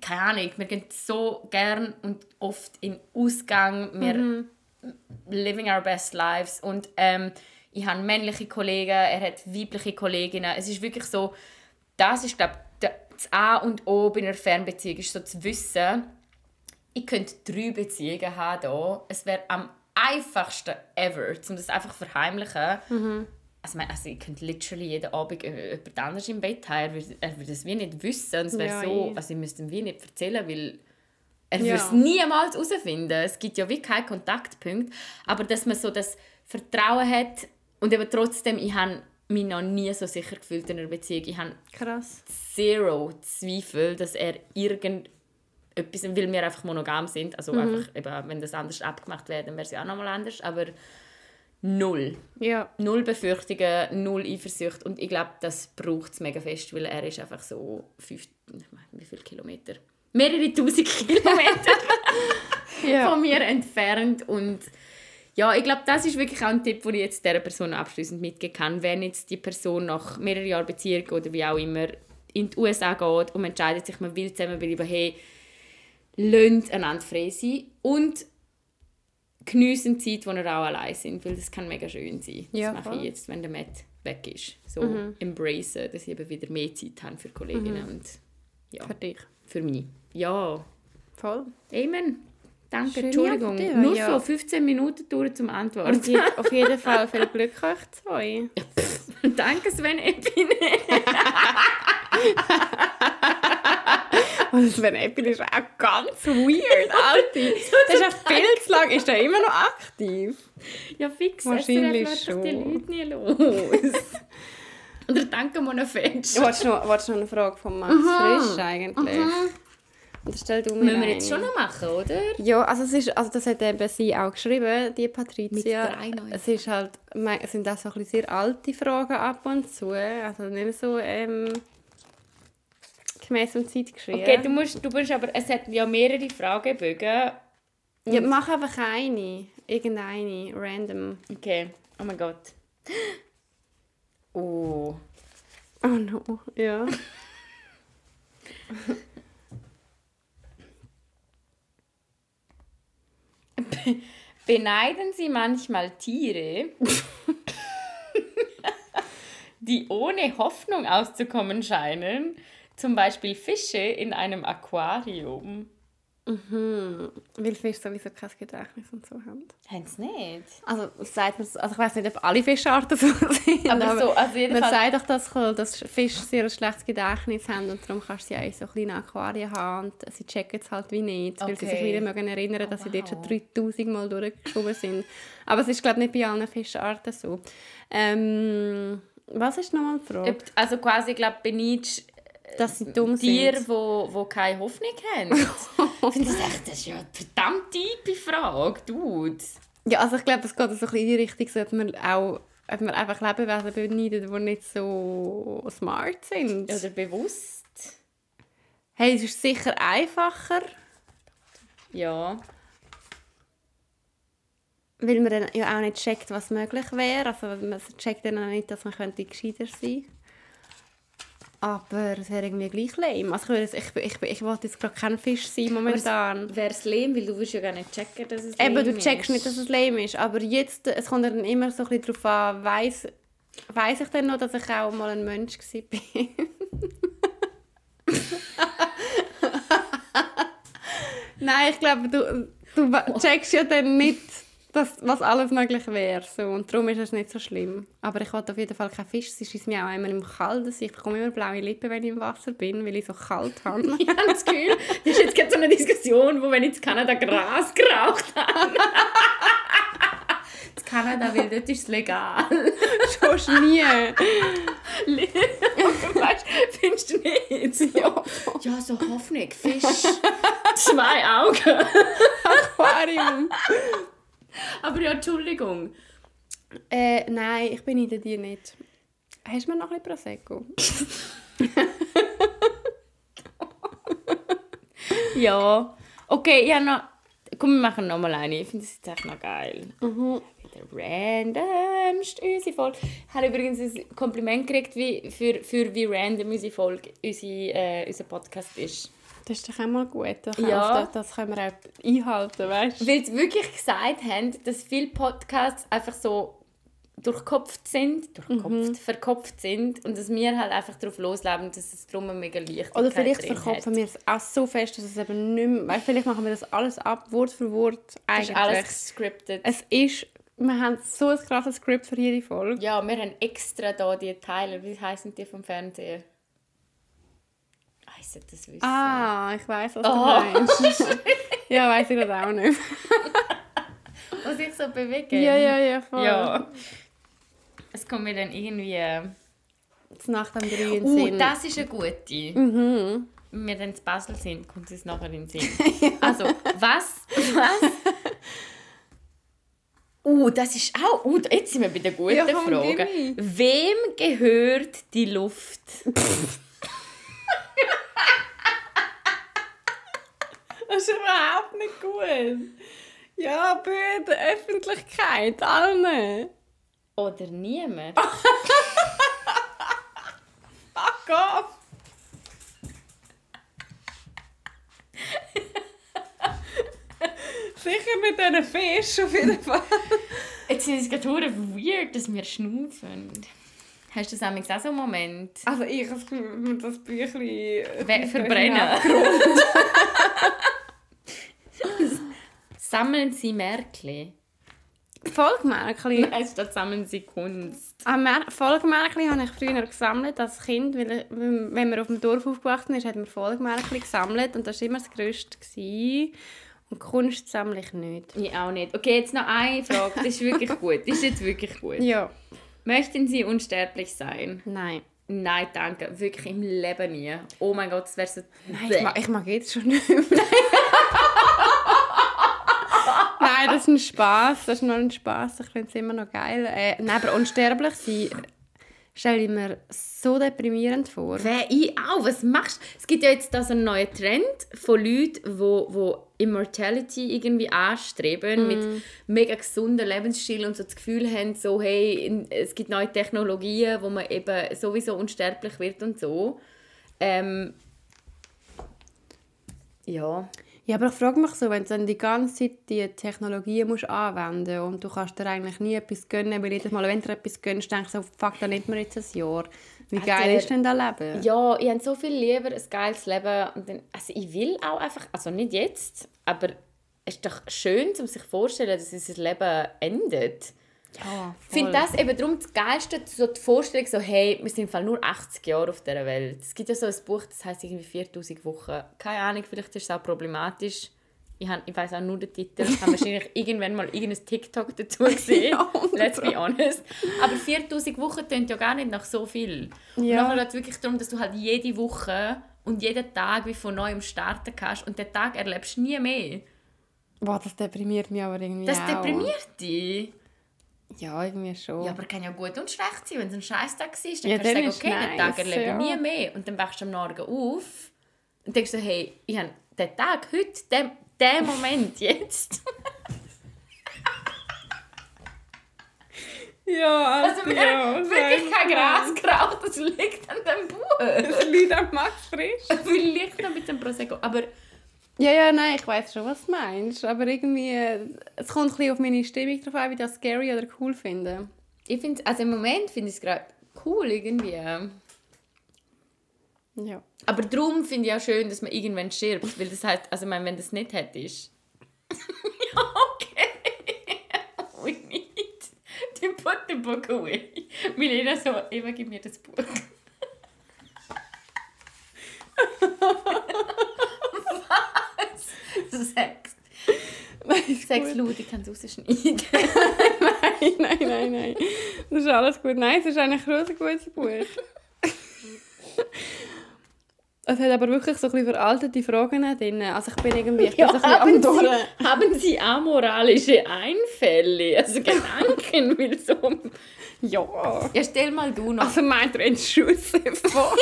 keine Ahnung, wir gehen so gern und oft in Ausgang, wir mhm. living our best lives und ähm, ich habe männliche Kollegen, er hat weibliche Kolleginnen. Es ist wirklich so, das ist glaube das A und O bei einer Fernbeziehung, ist so zu wissen, ich könnte drei Beziehungen haben hier. Es wäre am einfachsten ever, um das einfach zu verheimlichen. Mhm also, also ich könnte literally jeden Abend jemand anderes im Bett haben. Er würde, er würde es wie nicht wissen. Und es wäre ja, so, also ich müsste ihm wie nicht erzählen, weil er ja. würde es niemals herausfinden. Es gibt ja wie keinen Kontaktpunkt. Aber dass man so das Vertrauen hat und eben trotzdem, ich habe mich noch nie so sicher gefühlt in einer Beziehung. Ich habe Krass. zero Zweifel, dass er irgendetwas, weil wir einfach monogam sind, also mhm. einfach, eben, wenn das anders abgemacht wäre, dann wäre es ja auch nochmal anders, aber null. Ja. Null Befürchtungen, null Eifersucht. Und ich glaube, das braucht es mega fest, weil er ist einfach so fünf, wie viele Kilometer? Mehrere tausend <laughs> Kilometer von mir entfernt. Und ja, ich glaube, das ist wirklich auch ein Tipp, den ich jetzt dieser Person abschließend mitgeben kann. Wenn jetzt die Person nach mehreren Jahren Beziehung oder wie auch immer in die USA geht und entscheidet sich, man will zusammenbleiben, hey, lasst einander frei sein. Und geniessen die Zeit, wo wir auch allein sind, weil das kann mega schön sein. Ja, das mache ich jetzt, wenn der Matt weg ist. So mhm. embracen, dass ich eben wieder mehr Zeit habe für Kolleginnen mhm. und ja, für dich. Für mich. Ja. Voll. Amen. Danke, Schön Entschuldigung. Dir, Nur ja. so 15 Minuten dauern zum Antworten. Je, auf jeden Fall viel Glück euch zwei. Ja, danke Sven Epine. Und Sven Eppel ist auch ganz weird, Alter. <laughs> das ist ja viel zu lang. Ist er immer noch aktiv? Ja, fix. Wahrscheinlich es schon. die Leute nie los. <laughs> Oder danke Monafetsch. Wolltest du noch, noch eine Frage von Max Aha. Frisch eigentlich? Aha. Und stell du mir Müssen wir jetzt schon noch machen, oder? Ja, also, es ist, also das hat eben sie auch geschrieben, die Patricia. Mit drei Es ist halt, es sind auch so ein bisschen sehr alte Fragen ab und zu. Also nicht so... Ähm, gemäß dem Zeitgeschehen. Okay, du musst, du musst aber, es hat ja mehrere Fragebögen. Ja, mach einfach eine. Irgendeine, random. Okay, oh mein Gott. Oh. Oh no, ja. <laughs> <laughs> Beneiden Sie manchmal Tiere, <laughs> die ohne Hoffnung auszukommen scheinen, zum Beispiel Fische in einem Aquarium. Mhm. Weil Fische sowieso kein Gedächtnis und so haben. Haben sie nicht? Also, sagt man, also ich weiß nicht, ob alle Fischarten so <laughs> sind. Aber so, also man jedenfalls... sagt doch, dass, dass Fische sehr ein schlechtes Gedächtnis haben und darum kannst du sie auch in so kleinen Aquarien haben und sie checken es halt wie nicht, weil sie sich Okay. wieder mögen erinnern, dass Oh, sie dort schon wow. 3000 Mal durchgeschoben sind. Aber es ist glaube ich nicht bei allen Fischarten so. Ähm, was ist nochmal die Frage? Also quasi, ich glaube, benidest Dass sie dumm Tiere, sind. wo, wo keine Hoffnung haben. <laughs> ich finde das echt, das ist ja eine verdammt tiefe Frage, Dude. Ja, also ich glaube, es geht so ein bisschen in die Richtung, so, ob man auch ob man einfach Lebewesen beneidet, die nicht so smart sind. Oder bewusst. Hey, es ist sicher einfacher, Ja. weil man dann ja auch nicht checkt, was möglich wäre. Also man checkt dann auch nicht, dass man könnte gescheiter sein Aber es wäre irgendwie gleich lame. Also ich, würde, ich, ich, ich wollte jetzt gerade kein Fisch sein momentan. Wäre es lame, weil du wirst ja gar nicht checken, dass es Eben, lame du checkst ist. nicht, dass es lame ist. Aber jetzt, es kommt dann immer so ein bisschen darauf an, weiss, weiss ich denn noch, dass ich auch mal ein Mensch war? <laughs> Nein, ich glaube, du, du checkst ja dann nicht, dass, was alles möglich wäre. So. Und darum ist es nicht so schlimm. Aber ich wollte auf jeden Fall keinen Fisch. Es ist mir auch immer im Kalten. Ich bekomme immer blaue Lippen, wenn ich im Wasser bin, weil ich so kalt <laughs> habe. Ich habe das Gefühl, das ist jetzt gerade so eine Diskussion, wo wenn ich in Kanada Gras geraucht habe. <laughs> in Kanada, weil dort ist es legal. Schon nie. <laughs> weißt, findest du nicht? Ja. ja, so Hoffnung, Fisch, zwei Augen. Aquarium. <laughs> Aber ja, Entschuldigung. Äh, nein, ich beneide dir nicht. Hast du mir noch ein bisschen Prosecco? <laughs> Ja. Okay, ja noch. Komm, wir machen nochmal eine. Ich finde das jetzt echt noch geil. Mhm. Wieder randomst unsere Folge. Ich habe übrigens ein Kompliment gekriegt, wie, für, für wie random unsere Folge, unsere, äh, unser Podcast ist. Das ist doch auch mal gut. Das, Ja. das, das können wir auch einhalten, weißt du? Weil sie wirklich gesagt haben, dass viele Podcasts einfach so durchkopft sind, durchkopft, verkopft sind und dass wir halt einfach darauf losleben, dass es eine mega Leichtigkeit Oder vielleicht verkopfen hat. wir es auch so fest, dass es eben nicht mehr... Weißt, vielleicht machen wir das alles ab, Wort für Wort. Das Eigentlich. ist alles gescriptet. Es ist... Wir haben so ein krasses Skript für jede Folge. Ja, wir haben extra da die Teile. Wie heißen die vom Fernseher? Ich sollte das wissen. Ah, ich weiß, was Oh. du meinst. <laughs> ja, weiß ich gerade auch nicht. <laughs> Was sich so bewegen. Ja, ja, ja, voll. Ja. Es kommt mir dann irgendwie... äh, Das Nacht am 3 in den Uh, Sinn. das ist eine gute. Mhm. Wenn wir dann in Basel sind, kommt es nachher in den Sinn. <laughs> Also, was? Was? Uh, das ist auch... Uh, jetzt sind wir bei der guten Ja, Frage. Wem gehört die Luft? Das ist überhaupt nicht gut. Ja, bitte, Öffentlichkeit, allen. Oder niemand? <laughs> Ach Gott. Sicher mit diesen Fisch auf jeden Fall. Jetzt ist es gerade weird, dass wir schnaufen. Hast du das amigs auch so einen Moment? Also ich habe das Gefühl, wir das Büchlein... We- verbrennen. <laughs> Sammeln Sie Märkli. Folgemärkli. <laughs> Nein, statt sammeln Sie Kunst. Ah, Folgemärkli habe ich früher gesammelt als Kind, weil ich- wenn man auf dem Dorf aufgewachsen ist, hat man Folgemärkli gesammelt und das war immer das Größte. Gewesen. Und Kunst sammle ich nicht. Ich auch nicht. Okay, jetzt noch eine Frage. Das ist wirklich <laughs> gut. Das ist jetzt wirklich gut. Ja. Möchten Sie unsterblich sein? Nein. Nein, danke. Wirklich im Leben nie. Oh mein Gott, das wäre so... Nein, ich mag, ich mag jetzt schon nicht mehr. <laughs> Nein, das ist ein Spaß. Das ist nur ein Spaß. Ich finde es immer noch geil. Äh, nein, aber unsterblich sein stelle ich mir so deprimierend vor. Wer ich auch? Was machst du? Es gibt ja jetzt da so einen neuen Trend von Leuten, die wo Immortality irgendwie anstreben, mit mega gesunden Lebensstil und so das Gefühl haben, so, hey, es gibt neue Technologien, wo man eben sowieso unsterblich wird und so. Ähm, ja. Ja, aber ich frage mich so, wenn du dann die ganze Zeit die Technologie musst anwenden und du kannst dir eigentlich nie etwas gönnen, weil jedes Mal, wenn du etwas gönnst, denkst du so, fuck, dann nimmt mir jetzt ein Jahr. Wie geil ist denn das Leben? Ja, ich habe so viel lieber ein geiles Leben. Und dann, also ich will auch einfach, also nicht jetzt, aber es ist doch schön, um sich vorzustellen, dass unser Leben endet. Ja, Ich finde das eben darum das Geilste, so die Vorstellung, so, hey, wir sind im Fall nur 80 Jahre auf dieser Welt. Es gibt ja so ein Buch, das heißt irgendwie 4000 Wochen. Keine Ahnung, vielleicht ist es auch problematisch. Ich, hab, ich weiß auch nur den Titel. Ich habe wahrscheinlich <laughs> irgendwann mal irgendein TikTok dazu gesehen. Ja, Let's be honest. Aber 4000 Wochen klingt ja gar nicht nach so viel. Und Ja. nachher geht es wirklich darum, dass du halt jede Woche und jeden Tag wie von neuem starten kannst und den Tag erlebst du nie mehr. Boah, das deprimiert mich aber irgendwie Das auch. deprimiert dich. Ja, irgendwie schon. Ja, aber kann ja gut und schlecht sein. Wenn es ein Scheißtag ist, dann. Ja, kannst du dann sagen, ist okay, den nice, Tag erlebe ich ja. nie mehr. Und dann wachst du am Morgen auf und denkst so, hey, ich habe den Tag heute, den, den Moment <laughs> jetzt. ja, Also wir haben wirklich kein Gras geraucht, das liegt an dem Buch. Das liegt am Max frisch. <laughs> Vielleicht noch mit dem Prosecco. Aber Ja, ja, nein, ich weiß schon, was du meinst. Aber irgendwie, es kommt ein bisschen auf meine Stimmung drauf an, wie ich das scary oder cool finde. ich finde, also im Moment finde ich es gerade cool irgendwie. Ja. Aber darum finde ich auch schön, dass man irgendwann stirbt, weil das halt, also ich meine, wenn das nicht hättest. ja, <laughs> okay. <laughs> We need to put the book away. Milena so, Eva, gib mir das Buch. <laughs> Sex. Sex laut, ich kann es rausschneiden. <laughs> Nein, nein, nein, nein. Das ist alles gut. Nein, es ist eigentlich ein gutes Buch. Es hat aber wirklich so ein bisschen veraltete Fragen drin. Also ich bin irgendwie ich bin Ja, so ein haben. Sie, haben Sie amoralische Einfälle, also Gedanken, <laughs> will so... Ja. Ja, stell mal du noch. Also meint er Entschüsse <laughs> vor?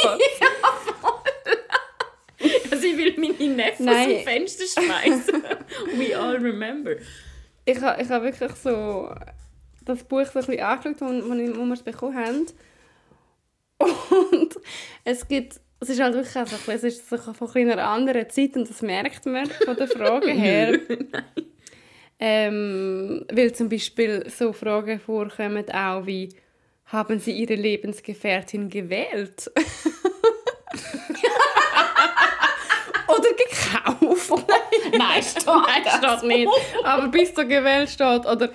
<laughs> Also ich will meine Neffen aus dem Fenster schmeißen. <laughs> We all remember. ich habe ich ha wirklich so das Buch so ein bisschen angeschaut, wo, wo, wo wir es bekommen haben. Und es gibt, es ist halt wirklich auch so, es ist so von einer anderen Zeit und das merkt man von der Frage <laughs> her. ähm, weil zum Beispiel so Fragen vorkommen auch wie, haben Sie Ihre Lebensgefährtin gewählt? Oder gekauft? <laughs> Nein, steht Nein, das. steht nicht. Aber bis zur gewählt steht. Oder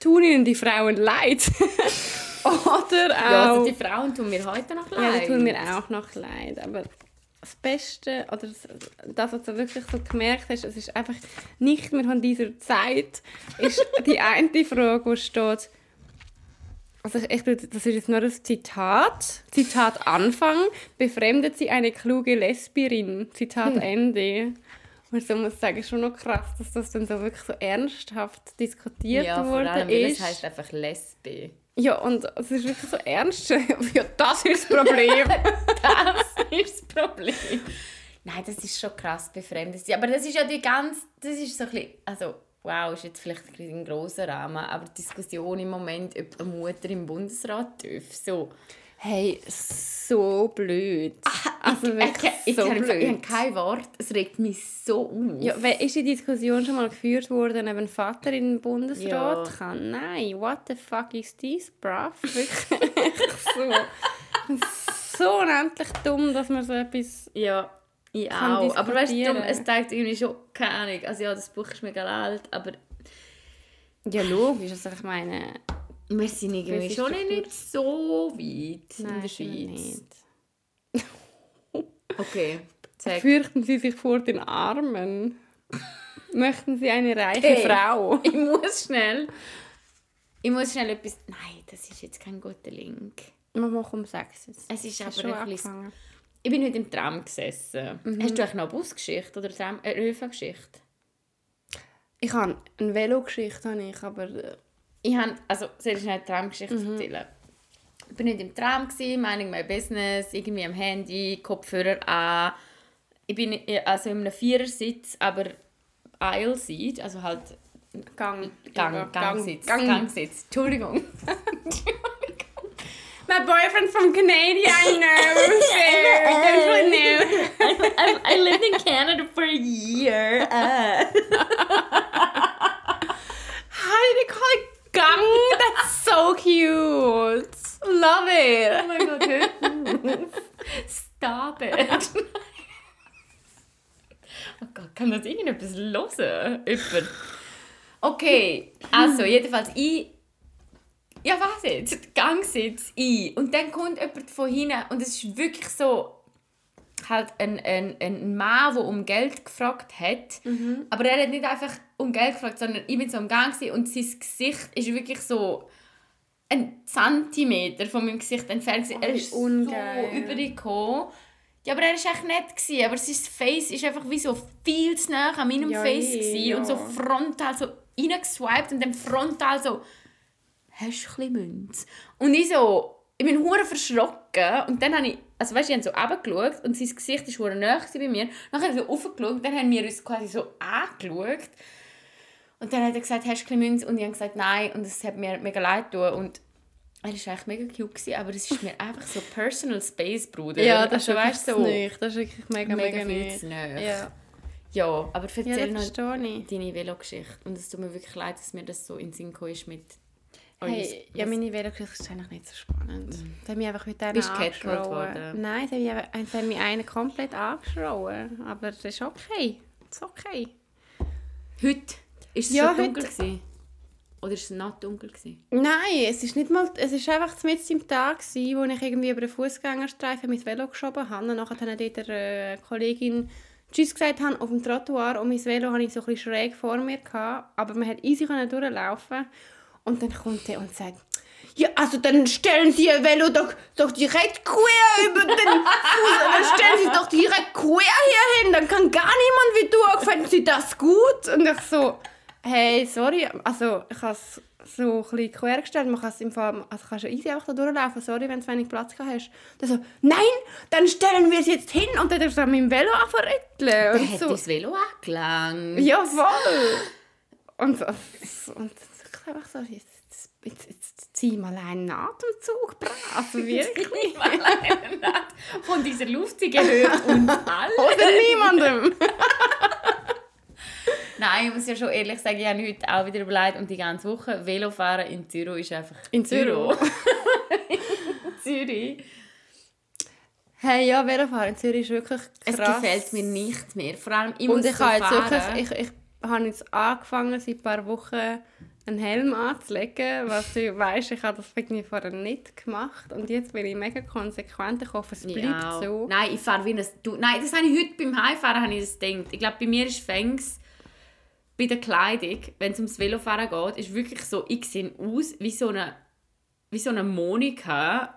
tun ihnen die Frauen leid? <laughs> Oder auch... Ja, also die Frauen tun mir heute noch leid. Ja, die tun mir auch noch leid. Aber das Beste, oder das, was du wirklich so gemerkt hast, es ist einfach nicht mehr von dieser Zeit, ist <laughs> die eine Frage, wo steht, also ich, ich, das ist jetzt nur ein Zitat, Zitat Anfang, befremdet sie eine kluge Lesbierin, Zitat Ende. Und so muss ich sagen, schon noch krass, dass das dann so wirklich so ernsthaft diskutiert Ja, worden allem, ist. es heisst einfach Lesbe. Ja, und es ist wirklich so ernst. <laughs> ja, das ist das Problem. <laughs> Das ist das Problem. Nein, das ist schon krass befremdet. Aber das ist ja die ganz, das ist so ein bisschen, also wow, ist jetzt vielleicht ein bisschen ein grosser Rahmen, aber die Diskussion im Moment, ob eine Mutter im Bundesrat darf, so. Hey, so blöd. also ich, wirklich ich, so ich, ich, blöd. habe kein Wort, es regt mich so auf. ja, ist die Diskussion schon mal geführt worden, ob ein Vater in den Bundesrat Ja. kann? Nein, what the fuck is this, bruv? Wirklich <laughs> so. so unendlich dumm, dass man so etwas... Ja, ich auch. Aber weißt du, es zeigt irgendwie schon, keine Ahnung, also ja, das Buch ist mega alt, aber Ja, logisch. Also ich meine... wir sind irgendwie schon nicht so weit in Nein, der schon Schweiz. nicht. Okay, sag. Fürchten Sie sich vor den Armen? Möchten Sie eine reiche Hey. Frau? <laughs> Ich muss schnell. Ich muss schnell etwas. Nein, das ist jetzt kein guter Link. Wir machen um sechs jetzt. Es ist Hast aber schon ein bisschen. Ich bin heute im Tram gesessen. Mhm. Hast du eigentlich noch eine Busgeschichte oder eine ÖV-Geschichte? Ich habe eine Velogeschichte, aber äh, Ich habe, also soll ich eine Tramgeschichte Mhm. erzählen? Ich bin heute im Tram, gewesen, minding my business, irgendwie am Handy, Kopfhörer an. Ich bin äh, also in einem Vierersitz, aber Aisle Seat, also halt Gang, Gang, Gangsitz, Gang. Gangsitz. <laughs> Entschuldigung. My boyfriend from Canada, I know. <laughs> you know? <laughs> I, I lived in Canada for a year. Uh. How did you call it tongue. <laughs> That's so cute. Love it. Oh mein Gott, Hilton. Stop it. Oh Gott, kann das irgendetwas hören? Jemand? Okay, also jedenfalls ich... Ja, was jetzt? Gangsitz ein. Und dann kommt jemand von hinten und es ist wirklich so halt ein, ein, ein Mann, der um Geld gefragt hat. Mhm. Aber er hat nicht einfach um Geld gefragt, sondern ich bin so am Gang und sein Gesicht ist wirklich so ein Zentimeter von meinem Gesicht entfernt. gewesen. er ist ungeil. so übergekommen. Ja, aber er war echt nett. Gewesen, aber sein Face ist einfach wie so viel zu nah an meinem Ja, Face eh, gewesen, ja. und so frontal so reingeswiped und dann frontal so «Hast du ein Münze?» Und ich so, ich bin hure verschrocken und dann habe ich, also weißt, du, ich habe so runtergeschaut und sein Gesicht war hure gewesen bei mir. Dann habe ich so hochgeschaut und dann haben wir uns quasi so angeschaut. Und dann hat er gesagt, hast du Münze? Und ich habe gesagt, nein. Und es hat mir mega leid getan. Und er war eigentlich mega cute, gewesen, aber es ist mir einfach so Personal Space, Bruder. Ja, das also, ist wirklich so. nicht. Das ist wirklich mega, mega, mega nicht. Ja, Ja, aber ja erzähl das noch deine Velo-Geschichte. Und es tut mir wirklich leid, dass mir das so in Sinn ist mit Hey, ja, meine Velogeschichte ist eigentlich nicht so spannend. Sie haben mich einfach mit denen Bist worden? Nein, sie haben, mich- mich einen komplett angeschrauen. Aber das ist okay. Das ist okay. Heute? Ist es Ja, schon dunkel? heute- Gewesen? Oder ist es noch dunkel? Gewesen? Nein, es ist nicht mal, es ist einfach mitten im Tag gewesen, wo ich irgendwie über den Fußgängerstreifen mein Velo geschoben habe. Und nachher dann dort der äh, Kollegin Tschüss gesagt habe auf dem Trottoir und mein Velo hatte ich so ein bisschen schräg vor mir gehabt, aber man hat easy durchlaufen und dann kommt er und sagt ja, also dann stellen Sie Ihr Velo doch, doch direkt quer über den Fuß. Dann stellen Sie es doch direkt quer hier hin. Dann kann gar niemand wie durch. Finden Sie das gut? Und ich so, hey, sorry. Also ich habe es so ein bisschen quer gestellt. Man kann es im Fall, also kannst du easy einfach da durchlaufen. Sorry, wenn du wenig Platz gehabt hast. Dann so, nein, dann stellen wir es jetzt hin. Und dann er so mit dem Velo Er rütteln. hat Und so, das Velo angelangt. ja, voll. Und, so- und ich einfach so, jetzt, jetzt, jetzt zieh mal einen Atemzug, bra. Also wirklich. Von dieser Luft gehört <laughs> und alles. Oder niemandem. Nein, ich muss ja schon ehrlich sagen, ich habe heute auch wieder überlegt und die ganze Woche Velofahren in Zürich ist einfach In Zürich? <laughs> in Zürich. Hey, ja, Velofahren in Zürich ist wirklich krass. Es gefällt mir nicht mehr. Vor allem, ich Und muss ich so habe jetzt fahren. wirklich, ich, ich habe jetzt angefangen, seit ein paar Wochen einen Helm anzulegen, was du weißt, ich habe das irgendwie vorher nicht gemacht und jetzt bin ich mega konsequent. Ich hoffe, es bleibt Ja. so. Nein, ich fahre wie ein... Du Nein, das habe ich heute beim Heimfahren habe ich das gedacht. Ich glaube, bei mir ist Fängs bei der Kleidung, wenn es ums Velofahren geht, ist wirklich so, ich sehe aus wie so eine, wie so eine Monika,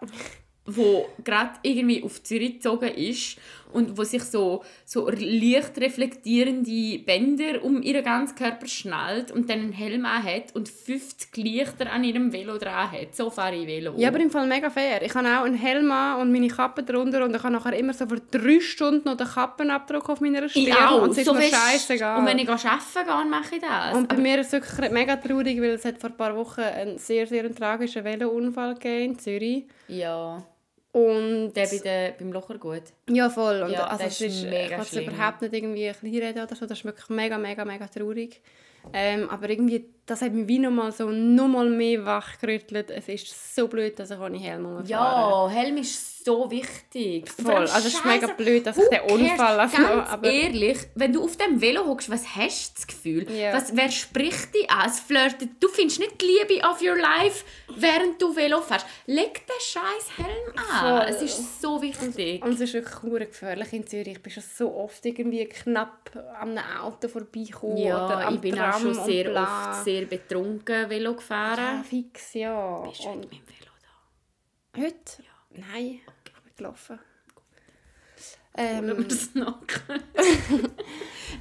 wo gerade irgendwie auf Zürich gezogen ist und wo sich so, so leicht reflektierende Bänder um ihren ganzen Körper schnallt und dann einen Helm hat und 50 Lichter an ihrem Velo dran hat. So fahre ich Velo. Ja, aber im Fall mega fair. Ich habe auch einen Helm an und meine Kappe drunter und ich habe nachher immer so für drei Stunden noch den Kappenabdruck auf meiner Stirn. ich auch. Und es ist so mir scheißegal. Und wenn ich arbeiten gehe, mache ich das. Und bei mir ist es wirklich mega traurig, weil es hat vor ein paar Wochen einen sehr, sehr tragischen Velounfall gegeben in Zürich. ja, Und der bei der, beim Locher gut. ja, voll. Und Ja, also das ist ist, mega ich kann es überhaupt nicht irgendwie kleinreden oder so. Das ist wirklich mega, mega, mega traurig. Ähm, aber irgendwie, das hat mich wie nochmal so nochmal mehr wachgerüttelt. Es ist so blöd, dass ich ohne Helm rumfahre. Ja, Helm ist so wichtig. Voll. Also es ist mega blöd, dass ich den Unfall also, Ganz <laughs> aber ehrlich, wenn du auf dem Velo hockst, was hast du das Gefühl? Ja. Was, wer spricht dich an? Es flirtet. Du findest nicht die Liebe of your life, während du Velo fährst. Leg den scheiß Helm an. Voll. Es ist so wichtig. Und es ist wirklich gefährlich in Zürich. Ich bin schon so oft irgendwie knapp an einem Auto vorbeigekommen ja, oder am ich bin Tram auch schon und sehr oft sehr betrunken Velo Ja, gefahren. fix, ja. Bist du Und mit meinem Velo da? heute? Nein, ich bin gelaufen. Ähm, das? <laughs> Nein,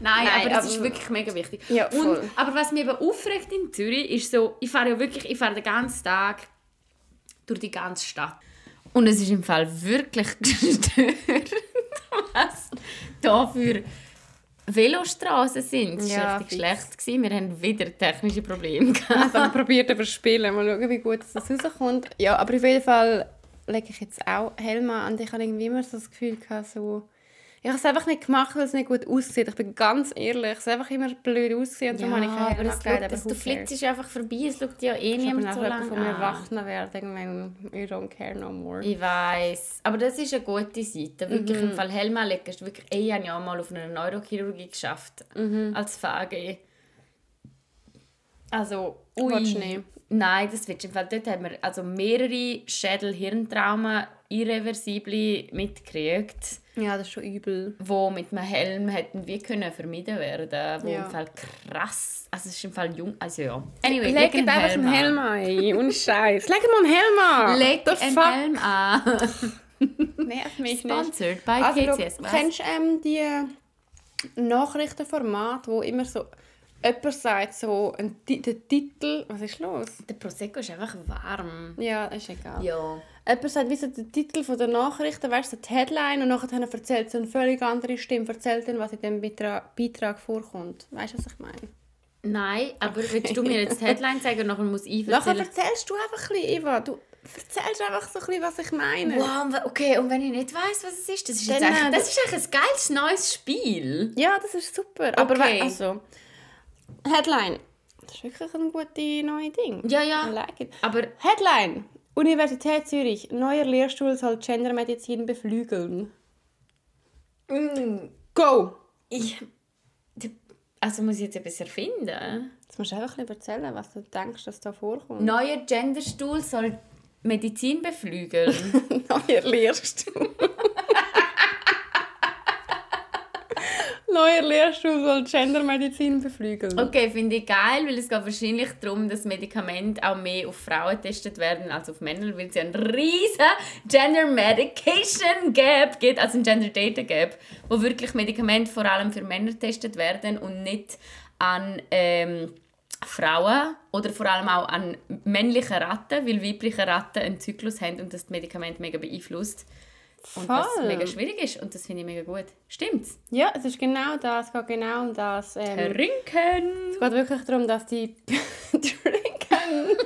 Nein, aber das ist aber- wirklich mega wichtig. Ja, Und, aber was mich eben aufregt in Zürich, ist so, ich fahre ja wirklich, ich fahre den ganzen Tag durch die ganze Stadt. Und es ist im Fall wirklich <laughs> gestört, was da für Velostraßen sind. Es war Ja, richtig fix. schlecht. Gewesen. Wir haben wieder technische Probleme <laughs> gehabt. also, probiert überspielen. Mal schauen, wie gut das rauskommt. Ja, aber auf jeden Fall lege ich jetzt auch Helm an. Und ich habe irgendwie immer so das Gefühl gehabt, so... Ich habe es einfach nicht gemacht, weil es nicht gut aussieht. Ich bin ganz ehrlich, es ist einfach immer blöd ausgesehen und ja, darum habe ich keine aber es schaut, das, du flitzt einfach vorbei, es schaut ja eh Ich niemand so lange von mir an. erwachsen werden, irgendwann, I don't care no more. Ich weiß, aber das ist eine gute Seite. Wirklich Mhm. im Fall Helma legen ist wirklich. Ich habe ja mal auf einer Neurochirurgie geschafft Mhm. als VG. Also, du nicht? Nein, das du im Fall. Dort haben wir also mehrere Schädel-Hirntraumen irreversible mitgekriegt, Ja, das ist schon übel. wo mit einem Helm hätten wir können vermieden werden, wo Ja. im Fall krass, also es ist im Fall jung, also ja. Anyway, Leg einfach einen. Helm ein, ohne Scheiß. Leg mal einen Helm an! Leg einen? Helm an. <laughs> Nerv mich nicht. Sponsored by Also, du KCS. was? kennst du ähm, die Nachrichtenformate, wo immer so jemand sagt, so ein, Ti- der Titel... Was ist los? Der Prosecco ist einfach warm. Ja, ist egal. Ja. Jemand sagt, wie so der Titel von der Nachrichten, weißt du, die Headline und nachher erzählt so eine völlig andere Stimme, erzählt dann, was in diesem Beitrag, Beitrag vorkommt. Weißt du, was ich meine? Nein, aber willst du mir jetzt die Headline sagen und nachher muss ich Nachher erzählen? erzählst du einfach ein bisschen, Eva. Du erzählst einfach so ein bisschen, was ich meine. Wow, okay, und wenn ich nicht weiß, was es ist, das ist, jetzt Dann, eigentlich, äh, das ist eigentlich ein geiles neues Spiel. Ja, das ist super. Aber Okay. we- also, Headline. Das ist wirklich ein gutes neues Ding. Ja, ja. Like. Aber Headline. Universität Zürich. Neuer Lehrstuhl soll Gendermedizin beflügeln. Go! ich... Also muss ich jetzt etwas erfinden? Jetzt musst du einfach erzählen, was du denkst, dass da vorkommt. Neuer Genderstuhl soll Medizin beflügeln. <laughs> Neuer Lehrstuhl. <laughs> Neuer Lehrstuhl soll Gendermedizin beflügeln. Okay, finde ich geil, weil es geht wahrscheinlich darum, dass Medikamente auch mehr auf Frauen getestet werden als auf Männer, weil es ja einen riesen Gender Medication Gap gibt, also ein Gender Data Gap, wo wirklich Medikamente vor allem für Männer getestet werden und nicht an ähm, Frauen oder vor allem auch an männliche Ratten, weil weibliche Ratten einen Zyklus haben und das Medikament mega beeinflusst. Und was Voll. mega schwierig ist und das finde ich mega gut. Stimmt's? Ja, es ist genau das. Es geht genau um das. Ähm, Trinken! Es geht wirklich darum, dass die <laughs> Trinken,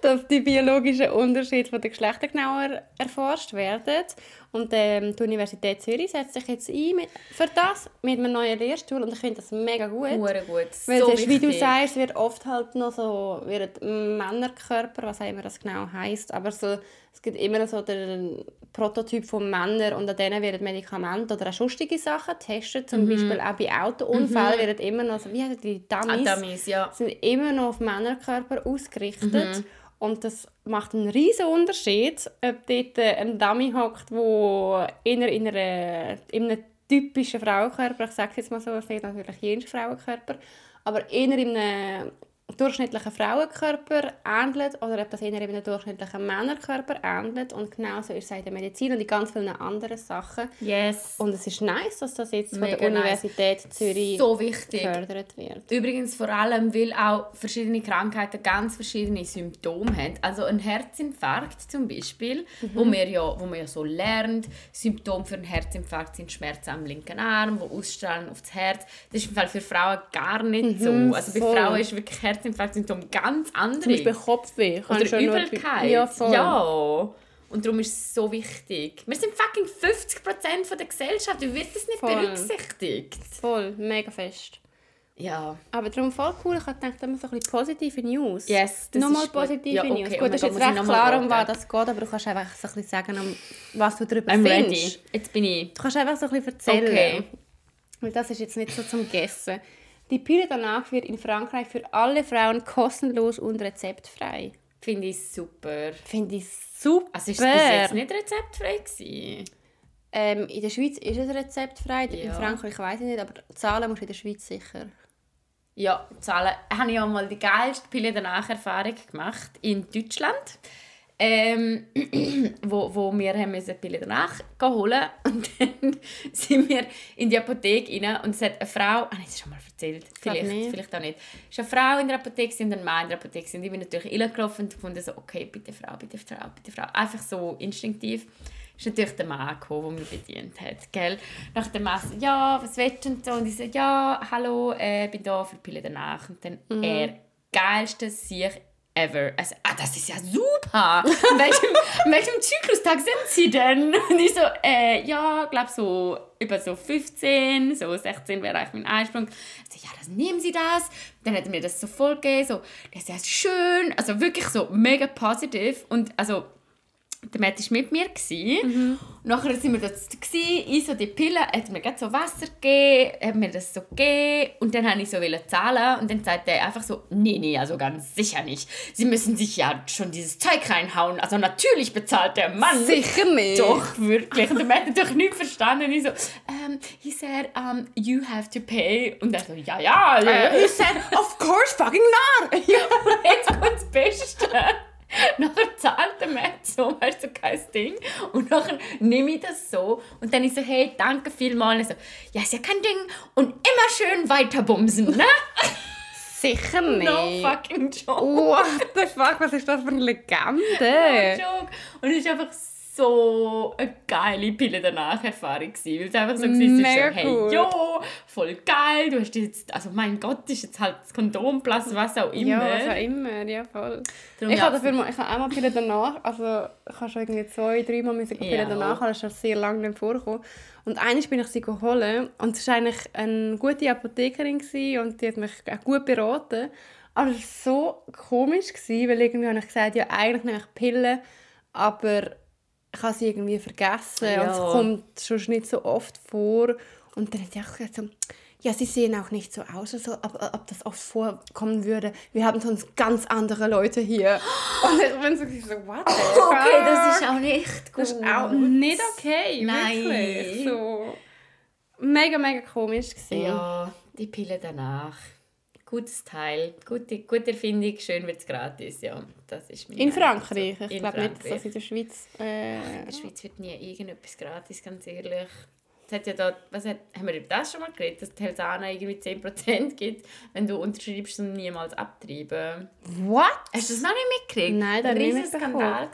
dass die biologischen Unterschiede von den Geschlechtern genauer erforscht werden. Und ähm, die Universität Zürich setzt sich jetzt ein mit, für das mit einem neuen Lehrstuhl und ich finde das mega gut. Hure gut. Weil so ist, wie du sagst, wird oft halt noch so wird Männerkörper, was auch immer das genau heißt, aber so, es gibt immer noch so den Prototyp von Männern und an denen werden Medikamente oder auch sonstige Sachen getestet. Zum Beispiel auch bei Autounfällen werden immer noch, so, wie heißen die Ah, Dummies, Dummies, ja. sind immer noch auf Männerkörper ausgerichtet. Mhm. Und das macht einen riesen Unterschied, ob dort äh, ein Dummy hockt, wo in einer, in, einem typischen Frauenkörper, ich sage jetzt mal so, es natürlich jeden Frauenkörper, aber eher in einem durchschnittlichen Frauenkörper ähnelt oder ob das eher in einem durchschnittlichen Männerkörper ähnelt. Und genauso ist es in der Medizin und in ganz vielen anderen Sachen. Yes. Und es ist nice, dass das jetzt von Mega der nice. Universität Zürich So wichtig. gefördert wird. Übrigens vor allem, weil auch verschiedene Krankheiten ganz verschiedene Symptome haben. Also ein Herzinfarkt zum Beispiel, wo, Mhm. man ja, wo man ja so lernt, Symptome für einen Herzinfarkt sind Schmerzen am linken Arm, die ausstrahlen auf das Herz. Das ist im Fall für Frauen gar nicht so. Also bei Mhm, voll. Frauen ist wirklich Herzinfarkt-Symptom ganz anders. Zum Beispiel Kopfweh. Oder Übelkeit. Ja, voll. Ja. Und darum ist es so wichtig. Wir sind fucking 50% von der Gesellschaft. Wie wird das nicht Voll. berücksichtigt? Voll, mega fest. Ja. Aber darum voll cool, ich habe gedacht, immer so ein bisschen positive News. Yes, das Nochmal ist positive Ja, okay. News. Oh Gut, mein das ist jetzt recht klar, um was das geht, aber du kannst einfach so ein bisschen sagen, was du darüber I'm findest. ready. Jetzt bin ich. Du kannst einfach so ein bisschen erzählen. Okay. Weil das ist jetzt nicht so zum Gessen. Die Pille danach wird in Frankreich für alle Frauen kostenlos und rezeptfrei. Finde ich super. Finde ich super. Also ist es bis jetzt nicht rezeptfrei gewesen? Ähm, in der Schweiz ist es rezeptfrei, in Ja. Frankreich weiß ich nicht, aber zahlen musst du in der Schweiz sicher. Ja, zahlen. Habe ich auch mal die geilste Pille danach Erfahrung gemacht in Deutschland. Ähm, <clears throat> wo, wo wir haben müssen Pille danach holen <laughs> und dann sind wir in die Apotheke rein und es hat eine Frau, habe ich das schon mal erzählt? Vielleicht, nicht. vielleicht auch nicht. Es war eine Frau in der Apotheke und ein Mann in der Apotheke und ich bin natürlich reingelaufen und fand so, okay, bitte Frau, bitte Frau, bitte Frau. Einfach so instinktiv. ist natürlich der Mann gekommen, der mich bedient hat. Gell? Nach dem Mann so, ja, was willst du und so. Und ich so, ja, hallo, äh, bin da für die Pille danach. Und dann Mhm. er, geilste sich ever. Also, ah, das ist ja super. In welchem, in welchem Zyklustag sind Sie denn? <laughs> Und ich so, äh, ja, glaube so über so 15, so 16 wäre eigentlich mein Einsprung. Ich ja, das nehmen Sie das. Dann hat er mir das so voll gegeben, so, das ist ja schön. Also wirklich so mega positiv. Und also, der Matt war mit mir. Mhm. Nachher sind wir dort, ich so die Pille, hat mir so Wasser gegeben, hat mir das so gegeben und dann wollte ich so zahlen und dann sagt er einfach so, nee, nee, also ganz sicher nicht. Sie müssen sich ja schon dieses Zeug reinhauen, also natürlich bezahlt der Mann. Sicher nicht. Doch, wirklich. Und der Matt hat doch nicht verstanden. Ich so, um, he said, um, you have to pay. Und er so, ja, ja. ja. Uh, he said, of course fucking not. <laughs> ja, jetzt kommt das Beste. <laughs> nachher zahlt der Matt so, weißt du, kein Ding. Und nachher nehme ich das so und dann ich so, hey, danke vielmals. Und so, ja, ist ja kein Ding. Und immer schön weiterbumsen, ne? <laughs> Sicher nicht. No fucking joke. What the fuck, was ist das für eine Legende? No joke. Und es ist einfach so so eine geile Pille danach Erfahrung gewesen, weil es einfach so war, so, hey, cool. jo, voll geil, du hast jetzt, also mein Gott, ist jetzt halt das Kondomplatz, was auch immer. Ja, was auch immer, ja voll. Darum ich habe dafür mal, ich habe einmal Pille danach, also ich habe schon irgendwie zwei, dreimal müssen Pille ja. danach, das ist schon sehr lange nicht vorgekommen. Und eines bin ich sie geholt und es war eigentlich eine gute Apothekerin und die hat mich auch gut beraten. Aber es war so komisch, weil irgendwie habe ich gesagt, ja eigentlich nehme ich Pillen, aber ich habe sie irgendwie vergessen ja. und es kommt schon nicht so oft vor. Und dann hat sie auch gesagt, so, ja, sie sehen auch nicht so aus, also, ob, ob das oft vorkommen würde. Wir haben sonst ganz andere Leute hier. <gasps> Und ich bin so, so what the Okay, das ist auch nicht gut. Das ist auch nicht okay, Nein. wirklich. So, mega, mega komisch gewesen. Ja, die Pille danach gutes Teil, gute, gute Erfindung, schön wird es gratis, ja. Das ist in Frankreich? So. Ich glaube nicht, dass in der Schweiz... Äh... In der Schweiz wird nie irgendetwas gratis, ganz ehrlich. Es hat ja da, was hat, haben wir über das schon mal geredet, dass die Helsana irgendwie 10% gibt, wenn du unterschreibst und niemals abtreiben. What? Hast du das noch nicht mitgekriegt? Nein, das war ein Skandal.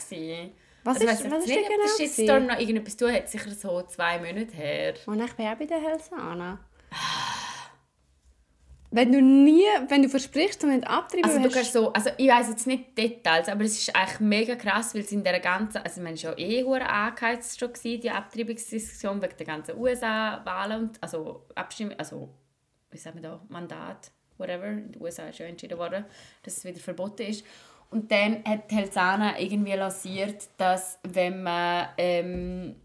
Was also, ist, was ist nicht, genau? Das Shitstorm noch irgendetwas tun hat, sicher so zwei Monate her. Und ich bin auch bei der Helsana. Wenn du nie, wenn du versprichst und nicht abtreiben also du kannst so, also ich weiß jetzt nicht Details, aber es ist eigentlich mega krass, weil es in der ganzen, also man ja eh hure angeheizt schon gewesen, die Abtreibungsdiskussion wegen der ganzen USA-Wahlen und also Abstimmung, also wie sagen wir da, Mandat, whatever, in den USA ist ja entschieden worden, dass es wieder verboten ist. Und dann hat Helsana irgendwie lanciert, dass wenn man ähm,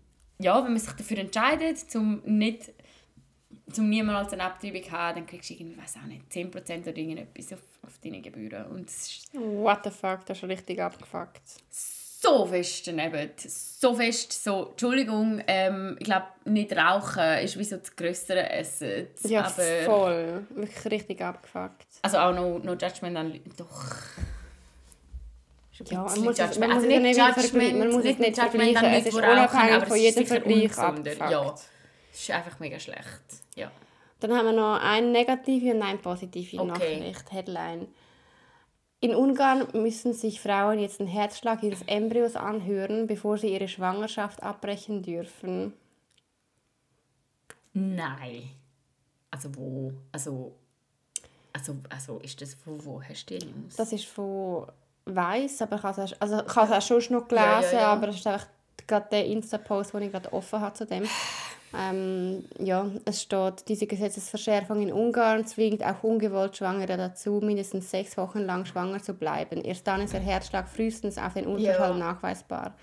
ja, wenn man sich dafür entscheidet, zum nicht um niemals eine Abtreibung zu haben, dann kriegst du irgendwie, weiß auch nicht, 10% oder irgendetwas auf, auf deine Gebühren. Und What the fuck, das ist richtig abgefuckt. So fest daneben. So fest, so, Entschuldigung, ähm, ich glaube, nicht rauchen ist wie so das größere Essen. Ja, aber, voll. Wirklich richtig abgefuckt. Also auch no, no Judgment an... Doch... Ja, man muss, es, man, also nicht nicht Judgment, man muss es nicht vergleichen. Es ist unabhängig von jedem Vergleich abgefuckt. Ja. Das ist einfach mega schlecht. Dann haben wir noch eine negative und eine positive okay. Nachricht. Headline. In Ungarn müssen sich Frauen jetzt den Herzschlag ihres Embryos anhören, bevor sie ihre Schwangerschaft abbrechen dürfen. Nein. Also wo? Also, also, also ist das von wo hast du die News? Das ist von Weiß, aber ich habe es also, ich auch schon noch gelesen, ja, ja, ja. aber es ist einfach gerade der Insta-Post, den ich gerade offen habe zu dem. Ähm, ja, es steht, diese Gesetzesverschärfung in Ungarn zwingt auch ungewollt Schwangere dazu, mindestens sechs Wochen lang schwanger zu bleiben. Erst dann ist der Herzschlag frühestens auf den Ultraschall ja. nachweisbar.